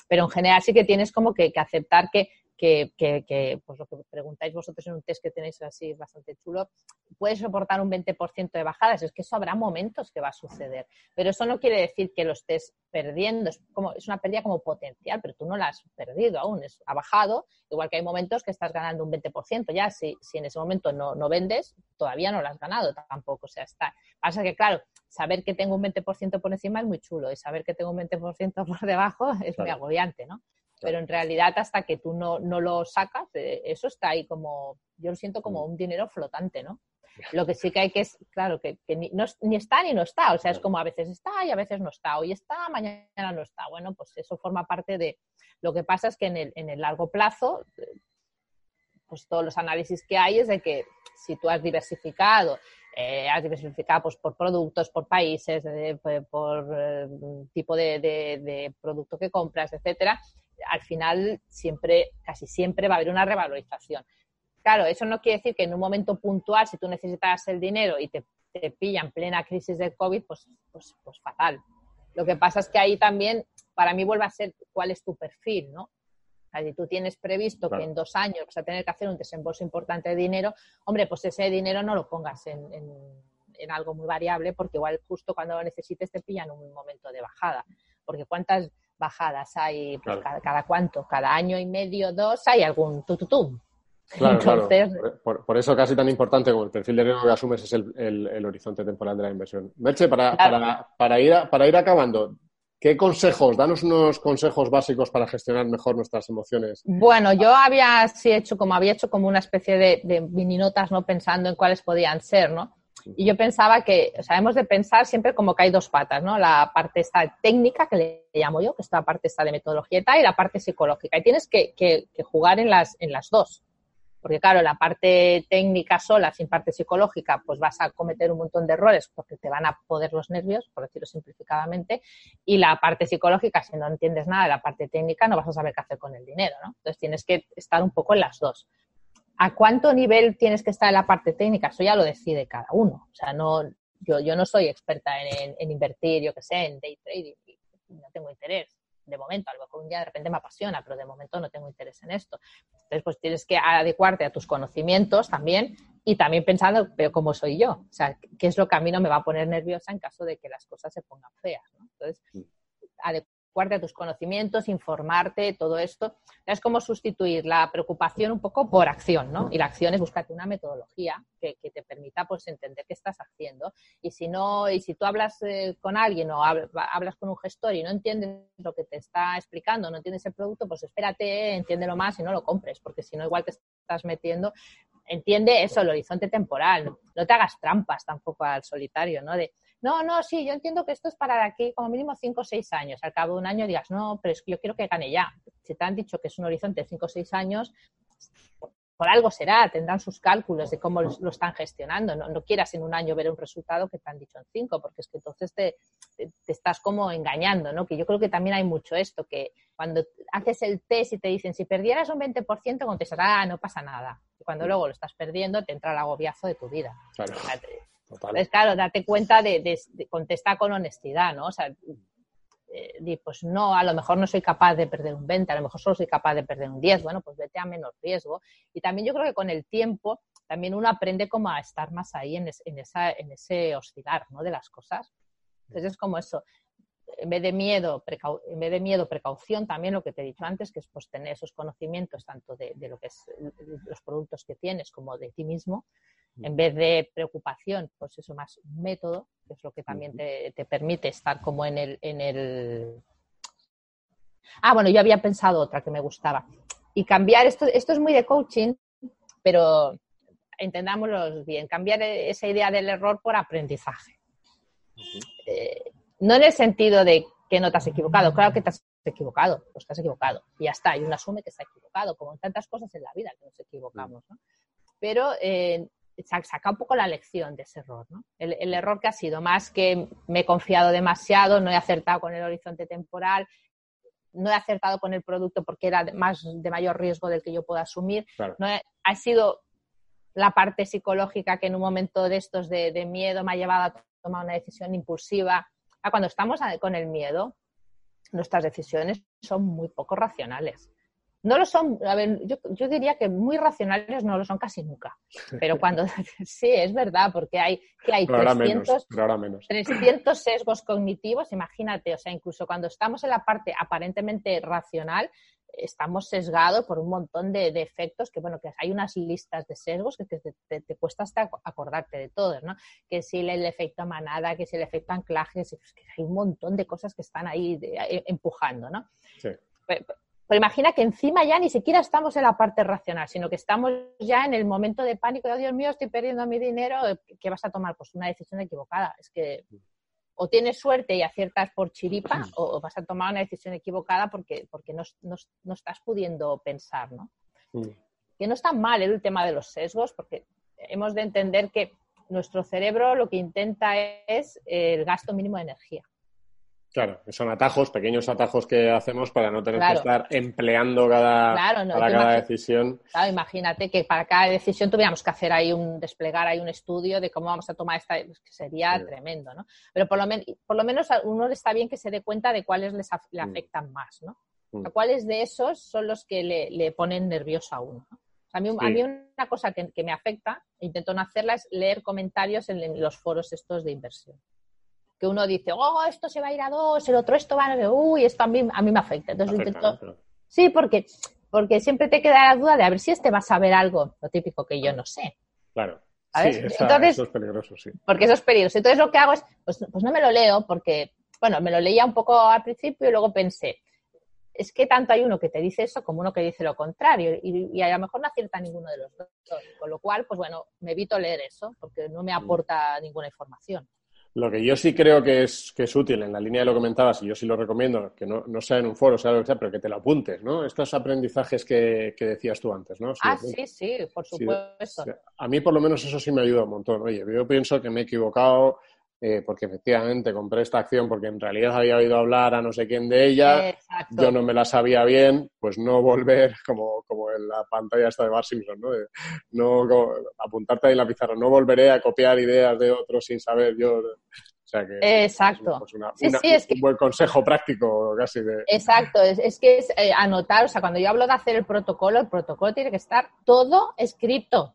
Pero en general sí que tienes como que aceptar que que, que, pues lo que preguntáis vosotros en un test que tenéis así bastante chulo, puede soportar un 20% de bajadas. Es que eso habrá momentos que va a suceder. Pero eso no quiere decir que lo estés perdiendo. Es, como, es una pérdida como potencial, pero tú no la has perdido aún. Es, ha bajado, igual que hay momentos que estás ganando un 20%. Ya, si, si en ese momento no, no vendes, todavía no lo has ganado tampoco. O sea, está. Pasa que, claro, saber que tengo un 20% por encima es muy chulo y saber que tengo un 20% por debajo es muy agobiante, ¿no? Pero en realidad hasta que tú no, no lo sacas, eh, eso está ahí como, yo lo siento como mm. un dinero flotante, ¿no? Lo que sí que hay que es, claro, que, ni, no, ni, está ni no está, o sea, es como a veces está y a veces no está, hoy está, mañana no está. Bueno, pues eso forma parte de, lo que pasa es que en el, en el largo plazo, pues todos los análisis que hay es de que si tú has diversificado, eh, has diversificado pues, por productos, por países, por, eh, tipo de, de, producto que compras, etcétera, al final siempre, casi siempre va a haber una revalorización. Claro, eso no quiere decir que en un momento puntual, si tú necesitas el dinero y te, te pillan plena crisis del COVID, pues, pues, pues, fatal. Lo que pasa es que ahí también, para mí, vuelve a ser cuál es tu perfil, ¿no? Si tú tienes previsto que en dos años vas a tener que hacer un desembolso importante de dinero, hombre, pues ese dinero no lo pongas en, en algo muy variable, porque igual justo cuando lo necesites te pillan un momento de bajada. Porque cuántas bajadas hay pues, cada, cuánto, cada año y medio, dos, hay algún tututum. Claro, claro. Por, eso casi tan importante como el perfil de riesgo que asumes es el, horizonte temporal de la inversión. Merche, para, para, ir para ir acabando, ¿qué consejos? Danos unos consejos básicos para gestionar mejor nuestras emociones. Bueno, yo había hecho como había hecho como una especie de, de mini notas, ¿no? Pensando en cuáles podían ser, ¿no? Y yo pensaba que, o sea, hemos de pensar siempre como que hay dos patas, ¿no? La parte esta técnica, que le llamo yo, que es la parte esta de metodología y tal, y la parte psicológica. Y tienes que, que, jugar en las, en las dos. Porque claro, la parte técnica sola, sin parte psicológica, pues vas a cometer un montón de errores porque te van a poder los nervios, por decirlo simplificadamente, y la parte psicológica, si no entiendes nada de la parte técnica, no vas a saber qué hacer con el dinero, ¿no? Entonces tienes que estar un poco en las dos. ¿A cuánto nivel tienes que estar en la parte técnica? Eso ya lo decide cada uno. O sea, no, yo, no soy experta en, invertir, yo qué sé, en day trading. no tengo interés de momento. A lo mejor un día de repente me apasiona, pero de momento no tengo interés en esto. Entonces, pues tienes que adecuarte a tus conocimientos también y también pensando, pero cómo soy yo. O sea, qué es lo que a mí no me va a poner nerviosa en caso de que las cosas se pongan feas. ¿no? Entonces, a tus conocimientos, informarte, todo esto. Es como sustituir la preocupación un poco por acción, ¿no? Y la acción es buscarte una metodología que, te permita pues entender qué estás haciendo. Y si no, y si tú hablas eh, con alguien o hablas con un gestor y no entiendes lo que te está explicando, no entiendes el producto, pues espérate, entiéndelo más y no lo compres, porque si no igual te estás metiendo entiende eso, el horizonte temporal. No, te hagas trampas tampoco al solitario, ¿no? De, no, no, sí, yo entiendo que esto es para aquí como mínimo 5 o 6 años. Al cabo de un año digas, no, pero es que yo quiero que gane ya. Si te han dicho que es un horizonte de 5 o 6 años, por algo será, tendrán sus cálculos de cómo lo están gestionando. No, no, quieras en un año ver un resultado que te han dicho en cinco, porque es que entonces te, te, estás como engañando, ¿no? Que yo creo que también hay mucho esto, que cuando haces el test y te dicen, si perdieras un 20%, contestas, ah, no pasa nada. Y cuando luego lo estás perdiendo, te entra el agobiazo de tu vida. Claro. Entonces, claro, date cuenta de, de, de contestar con honestidad, ¿no? O sea, eh, pues no, a lo mejor no soy capaz de perder un 20, a lo mejor solo soy capaz de perder un 10, bueno, pues vete a menos riesgo. Y también yo creo que con el tiempo también uno aprende como a estar más ahí en, en, esa, en ese oscilar, ¿no? De las cosas. Entonces es como eso, en vez de miedo, en vez de miedo, precaución, también lo que te he dicho antes, que es pues tener esos conocimientos tanto de, de lo que es los productos que tienes como de ti mismo, en vez de preocupación, pues eso más método, que es lo que también te, te, permite estar como en el, en el... Ah, bueno, yo había pensado otra que me gustaba. Y cambiar, esto, esto es muy de coaching, pero entendámoslo bien, cambiar esa idea del error por aprendizaje. eh, no en el sentido de que no te has equivocado, claro que te has equivocado, pues te has equivocado, y ya está, y uno asume que está equivocado, como en tantas cosas en la vida que nos equivocamos, ¿no? Pero eh, saca un poco la lección de ese error, ¿no? El, el, error que ha sido más que me he confiado demasiado, no he acertado con el horizonte temporal, no he acertado con el producto porque era más de mayor riesgo del que yo pueda asumir, Claro. no he- ha sido la parte psicológica que en un momento de estos de, de miedo me ha llevado a tomar una decisión impulsiva. Ah, cuando estamos con el miedo, nuestras decisiones son muy poco racionales. No lo son, a ver, yo, yo diría que muy racionales no lo son casi nunca. Pero cuando, sí, es verdad, porque hay, que hay Pero ahora 300, menos, pero ahora menos. 300 sesgos cognitivos, imagínate, o sea, incluso cuando estamos en la parte aparentemente racional, estamos sesgados por un montón de, de efectos que, bueno, que hay unas listas de sesgos que te, te- te cuesta hasta acordarte de todos, ¿no? Que si el, efecto manada, que si el efecto anclaje, que si- que hay un montón de cosas que están ahí de- eh, empujando, ¿no? Sí. Pero, pero imagina que encima ya ni siquiera estamos en la parte racional, sino que estamos ya en el momento de pánico, de, oh, Dios mío, estoy perdiendo mi dinero, ¿qué vas a tomar? Pues una decisión equivocada. Es que o tienes suerte y aciertas por chiripa o, vas a tomar una decisión equivocada porque, porque no, no- no estás pudiendo pensar, ¿no? Que no está mal el tema de los sesgos, porque hemos de entender que nuestro cerebro lo que intenta es el gasto mínimo de energía. Claro, son atajos, pequeños atajos que hacemos para no tener Claro. que estar empleando cada, Claro, no, para cada decisión. Claro, imagínate que para cada decisión tuviéramos que hacer ahí un, desplegar ahí un estudio de cómo vamos a tomar esta, pues, que sería Sí. tremendo, ¿no? Pero por lo, men- por lo menos a uno está bien que se dé cuenta de cuáles les af- le Mm. afectan más, ¿no? Mm. Cuáles de esos son los que le, le ponen nervioso a uno. a, mí, a mí una cosa que, que me afecta, intento no hacerla, es leer comentarios en, en los foros estos de inversión. Que uno dice, oh, esto se va a ir a dos, el otro esto va a... Uy, esto a mí, a mí me afecta. Entonces Afecta, intento... Sí, porque, porque siempre te queda la duda de a ver si este va a saber algo, lo típico que yo no sé. Claro. Sí, esa- Entonces- eso es peligroso, sí. Porque eso es peligroso. Entonces lo que hago es, pues, pues no me lo leo porque, bueno, me lo leía un poco al principio y luego pensé, es que tanto hay uno que te dice eso como uno que dice lo contrario y, y a lo mejor no acierta ninguno de los dos. Con lo cual, pues bueno, me evito leer eso porque no me aporta ninguna información. Lo que yo sí creo que es, que es útil en la línea de lo que comentabas, y yo sí lo recomiendo, que no, no sea en un foro, sea lo que sea, pero que te lo apuntes, ¿no? Estos aprendizajes que, que decías tú antes, ¿no? Si ah, sí, sí, por supuesto. A mí por lo menos eso sí me ayuda un montón. Oye, yo pienso que me he equivocado eh, porque efectivamente compré esta acción porque en realidad había oído hablar a no sé quién de ella, Exacto. yo no me la sabía bien, pues no volver como, como en la pantalla esta de Bar Simpson, ¿no? De no como- apuntarte ahí en la pizarra, no volveré a copiar ideas de otros sin saber yo. O sea que Exacto. pues una- Sí, una- sí, es que- un buen consejo práctico casi de Exacto, es, es que es eh, anotar, o sea, cuando yo hablo de hacer el protocolo, el protocolo tiene que estar todo escrito,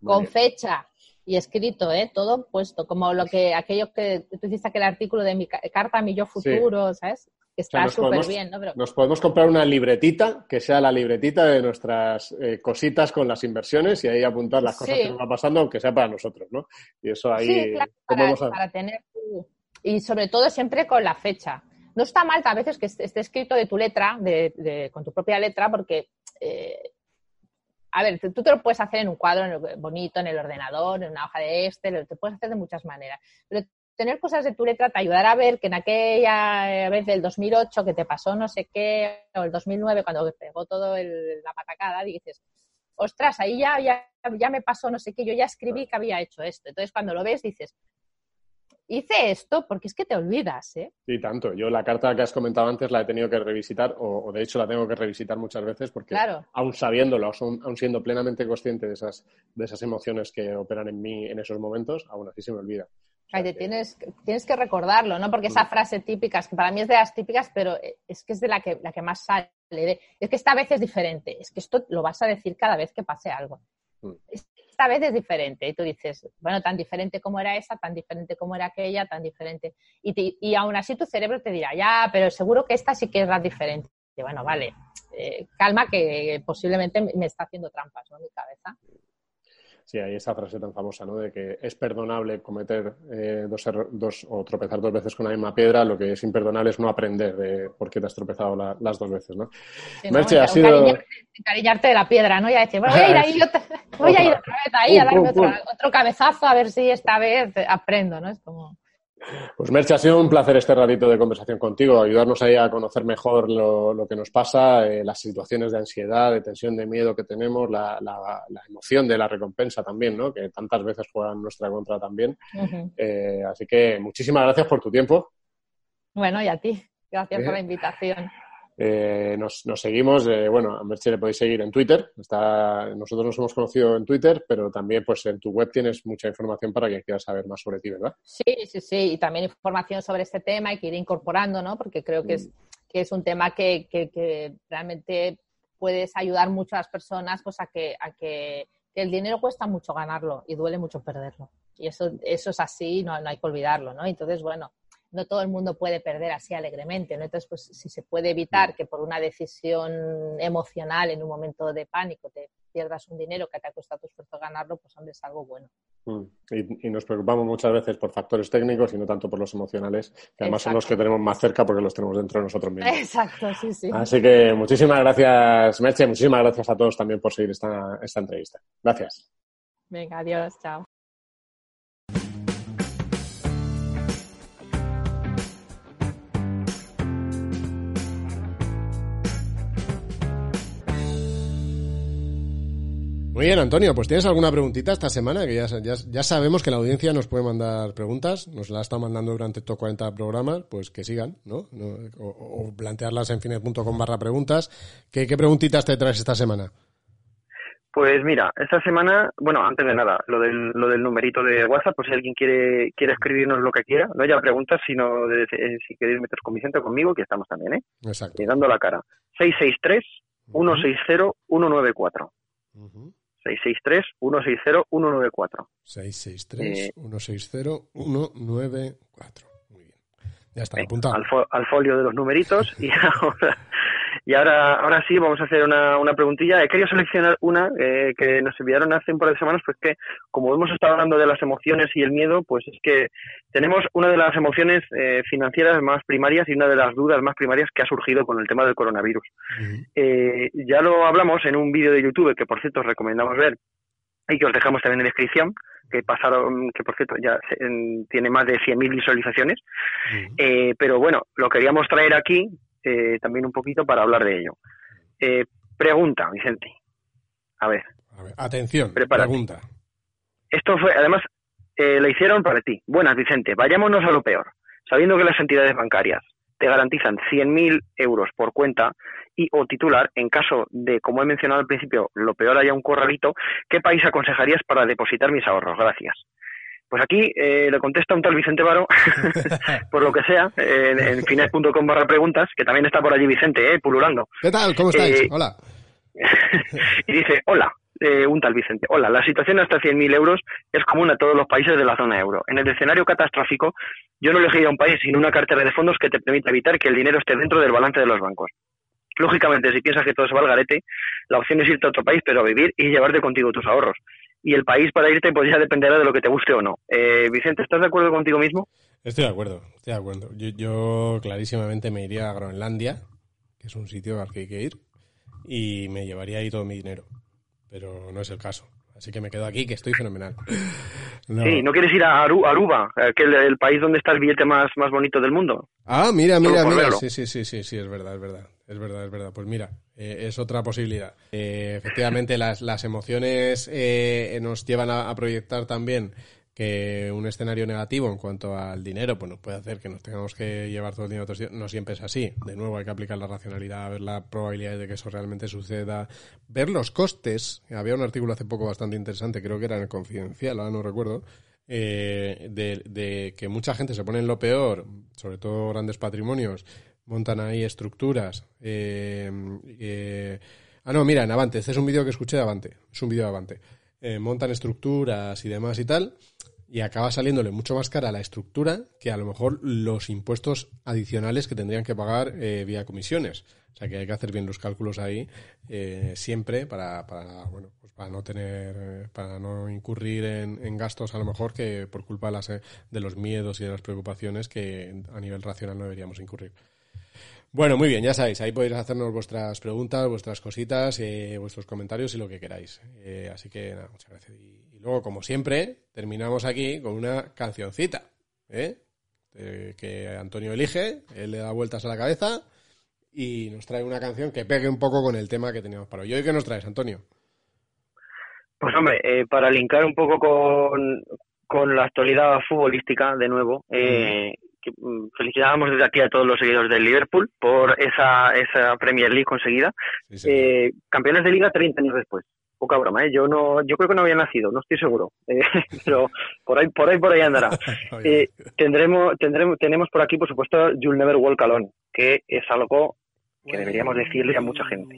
Muy con bien. fecha y escrito, ¿eh? Todo puesto, como lo que, aquello que tú hiciste aquel artículo de mi ca- carta a mi yo futuro, ¿sabes? Que está súper bien, ¿no? Pero, Nos podemos comprar una libretita que sea la libretita de nuestras eh, cositas con las inversiones y ahí apuntar las cosas Sí. que nos va pasando, aunque sea para nosotros, ¿no? Y eso ahí, sí, claro, ¿cómo para, vamos a- para tener tu- Y sobre todo siempre con la fecha. No está mal a veces que esté escrito de tu letra, de, de- con tu propia letra, porque... eh, a ver, tú te lo puedes hacer en un cuadro bonito, en el ordenador, en una hoja de Excel, te puedes hacer de muchas maneras. Pero tener cosas de tu letra te ayudará a ver que en aquella eh, vez del 2008 que te pasó no sé qué, o el 2009 cuando pegó todo el- la patacada, dices, ostras, ahí ya, ya, ya me pasó no sé qué, yo ya escribí que había hecho esto. Entonces, cuando lo ves, dices, hice esto porque es que te olvidas, ¿eh? Sí, tanto. Yo la carta que has comentado antes la he tenido que revisitar, o, de hecho la tengo que revisitar muchas veces porque aún sabiéndolo, aún, siendo plenamente consciente de esas, de esas emociones que operan en mí en esos momentos, aún así se me olvida. tienes, tienes que recordarlo, ¿no? Porque esa mm. frase típica, que para mí es de las típicas, pero es que es de la que, la que más sale. es que esta vez es diferente, es que esto lo vas a decir cada vez que pase algo. Mm esta vez es diferente. Y tú dices, bueno, tan diferente como era esa, tan diferente como era aquella, tan diferente. Y, y aún así tu cerebro te dirá, ya, pero seguro que esta sí que es la diferente. Y bueno, vale, eh, calma que posiblemente me está haciendo trampas. Mi cabeza. Sí, hay esa frase tan famosa, ¿no? De que es perdonable cometer eh, dos, dos, o tropezar dos veces con la misma piedra, lo que es imperdonable es no aprender de por qué te has tropezado las dos veces, ¿no? Merche, ha sido... Encariñarte de la piedra, ¿no? Ya decir, voy a ir ahí otra, voy a ir otra vez ahí a darme otro, otro, cabezazo a ver si esta vez aprendo, ¿no? Es como... Pues Merche, ha sido un placer este ratito de conversación contigo, ayudarnos ahí a conocer mejor lo, que nos pasa, eh, las situaciones de ansiedad, de tensión, de miedo que tenemos, la, emoción de la recompensa también, ¿no? que tantas veces juega en nuestra contra también. Eh, así que muchísimas gracias por tu tiempo. Bueno, y a ti. Gracias por la invitación. Eh, nos, seguimos, eh, bueno, a Merche le podéis seguir en Twitter. Está, nosotros nos hemos conocido en Twitter, pero también pues en tu web tienes mucha información para quien quiera saber más sobre ti, ¿verdad? Sí, sí, sí, y también información sobre este tema y que ir incorporando, ¿no? Porque creo que, es, mm. que es un tema que, que, realmente puedes ayudar mucho a las personas pues a que, a que, el dinero cuesta mucho ganarlo y duele mucho perderlo. Y eso, eso es así, no, no hay que olvidarlo, ¿no? Entonces, bueno, no todo el mundo puede perder así alegremente, ¿no? Entonces, pues si se puede evitar que por una decisión emocional en un momento de pánico te pierdas un dinero que te ha costado tu esfuerzo ganarlo, pues hombre, es algo bueno. Mm. Y, nos preocupamos muchas veces por factores técnicos y no tanto por los emocionales, que además son los que tenemos más cerca porque los tenemos dentro de nosotros mismos. Exacto, sí, sí. Así que muchísimas gracias, Merche, muchísimas gracias a todos también por seguir esta, esta entrevista. Gracias. Venga, adiós, chao. Muy bien, Antonio, pues ¿tienes alguna preguntita esta semana? Que ya, ya, sabemos que la audiencia nos puede mandar preguntas, nos la está mandando durante estos 40 programas, pues que sigan, ¿no? O, plantearlas en fines.com barra preguntas. ¿Qué, preguntitas te traes esta semana? Pues mira, esta semana, bueno, antes de nada, lo del, lo del numerito de WhatsApp, pues si alguien quiere, quiere escribirnos lo que quiera, no ya preguntas, sino de, si queréis meter con Vicente conmigo, que estamos también, ¿eh? Exacto. Y dando la cara. 663 160 194. Uh 663-160-194. 663-160-194. Muy bien. Ya está, apuntado. Al, al, folio de los numeritos y ahora y ahora, ahora sí, vamos a hacer una, una preguntilla. He querido seleccionar una eh, que nos enviaron hace un par de semanas, pues que como hemos estado hablando de las emociones y el miedo, pues es que tenemos una de las emociones eh, financieras más primarias y una de las dudas más primarias que ha surgido con el tema del coronavirus. Eh, ya lo hablamos en un vídeo de YouTube que, por cierto, os recomendamos ver y que os dejamos también en descripción, que pasaron, que por cierto ya tiene más de 100.000 visualizaciones. pero bueno, lo queríamos traer aquí eh, también un poquito para hablar de ello. Eh, pregunta, Vicente. A ver. atención, pregunta. Esto fue, además, eh, lo hicieron para ti. Buenas, Vicente. Vayámonos a lo peor. Sabiendo que las entidades bancarias te garantizan 100.000 euros por cuenta y o titular, en caso de, como he mencionado al principio, lo peor haya un corralito, ¿qué país aconsejarías para depositar mis ahorros? Gracias. Pues aquí eh, le contesta un tal Vicente Varo, por lo que sea, en, en fines.com barra preguntas, que también está por allí Vicente, eh, pululando. ¿Qué tal? ¿Cómo estáis? Eh, hola. y dice, hola, eh, un tal Vicente. Hola, la situación hasta 100.000 euros es común a todos los países de la zona euro. En el escenario catastrófico, yo no elegiría un país sin una cartera de fondos que te permita evitar que el dinero esté dentro del balance de los bancos. Lógicamente, si piensas que todo se va al garete, la opción es irte a otro país, pero a vivir y llevarte contigo tus ahorros y el país para irte pues ya dependerá de lo que te guste o no. Eh, Vicente, ¿estás de acuerdo contigo mismo? Estoy de acuerdo, estoy de acuerdo. Yo, clarísimamente me iría a Groenlandia, que es un sitio al que hay que ir, y me llevaría ahí todo mi dinero. Pero no es el caso. Así que me quedo aquí, que estoy fenomenal. Sí, ¿no quieres ir a Aruba, que es el, país donde está el billete más, más bonito del mundo? Ah, mira, mira, mira. Sí, sí, sí, sí, sí, es verdad, es verdad. Es verdad, es verdad. Pues mira, eh, es otra posibilidad. Eh, efectivamente, las, las emociones eh, nos llevan a, proyectar también que un escenario negativo en cuanto al dinero, pues nos puede hacer que nos tengamos que llevar todo el dinero. No siempre es así. De nuevo, hay que aplicar la racionalidad, ver la probabilidad de que eso realmente suceda, ver los costes. Había un artículo hace poco bastante interesante, creo que era en el Confidencial, ahora no recuerdo, eh, de, de, que mucha gente se pone en lo peor, sobre todo grandes patrimonios, montan ahí estructuras. Eh, eh, ah, no, mira, en Avante, este es un vídeo que escuché de Avante, es un vídeo de Avante. Eh, montan estructuras y demás y tal, y acaba saliéndole mucho más cara la estructura que a lo mejor los impuestos adicionales que tendrían que pagar eh, vía comisiones. O sea que hay que hacer bien los cálculos ahí eh, siempre para, para, bueno, pues para no tener, para no incurrir en, en, gastos a lo mejor que por culpa de, las, de los miedos y de las preocupaciones que a nivel racional no deberíamos incurrir. Bueno, muy bien, ya sabéis, ahí podéis hacernos vuestras preguntas, vuestras cositas, eh, vuestros comentarios y lo que queráis. Eh, así que nada, muchas gracias. Y, y, luego, como siempre, terminamos aquí con una cancioncita, ¿eh? que Antonio elige, él le da vueltas a la cabeza y nos trae una canción que pegue un poco con el tema que teníamos para hoy. ¿Y hoy qué nos traes, Antonio? Pues hombre, eh, para linkar un poco con, con la actualidad futbolística, de nuevo, eh, que, felicitábamos desde aquí a todos los seguidores del Liverpool por esa, esa Premier League conseguida. Sí, sí. Eh, campeones de liga 30 años después. Poca broma, ¿eh? Yo no, yo creo que no había nacido, no estoy seguro. Eh, pero por ahí, por ahí, por ahí andará. Eh, tendremos, tendremos, tenemos por aquí, por supuesto, You'll Never Walk Alone, que es algo que deberíamos decirle a mucha gente.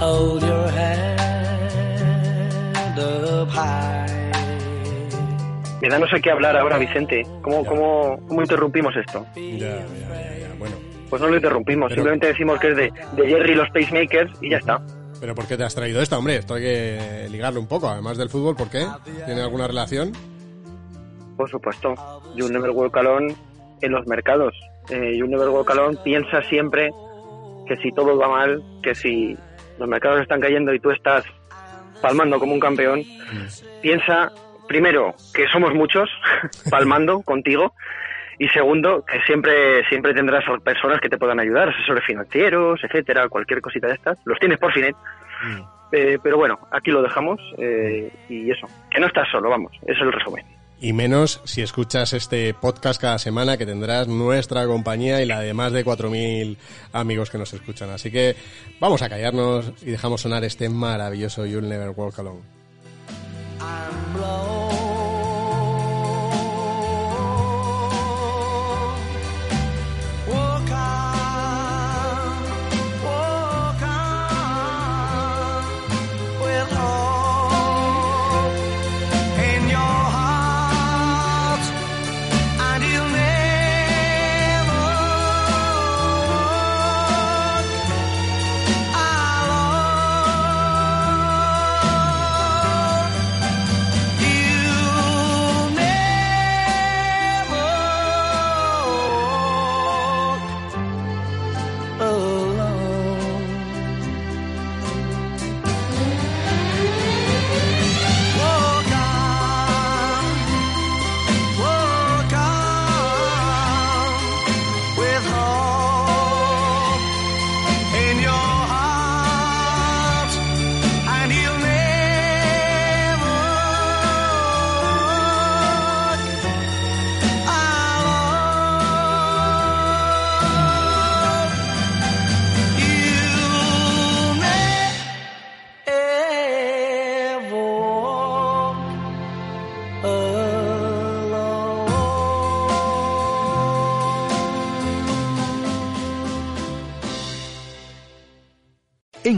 Hold your. Me da no sé qué hablar ahora, Vicente. ¿Cómo, cómo, cómo interrumpimos esto? Ya, ya, ya, ya. Bueno. Pues no lo interrumpimos, Pero... simplemente decimos que es de, de Jerry y los Pacemakers y ya está. ¿Pero por qué te has traído esta, hombre? Esto hay que ligarlo un poco, además del fútbol, ¿por qué? ¿Tiene alguna relación? Por supuesto. You Never Walk Alone en los mercados. Eh, you Never Walk Alone piensa siempre que si todo va mal, que si los mercados están cayendo y tú estás palmando como un campeón, piensa primero que somos muchos palmando contigo y segundo que siempre siempre tendrás personas que te puedan ayudar, asesores financieros, etcétera, cualquier cosita de estas. Los tienes por Finet. Mm. Eh, pero bueno, aquí lo dejamos eh, y eso, que no estás solo, vamos, eso es el resumen. Y menos si escuchas este podcast cada semana que tendrás nuestra compañía y la de más de 4.000 amigos que nos escuchan. Así que vamos a callarnos y dejamos sonar este maravilloso You'll Never Walk Alone.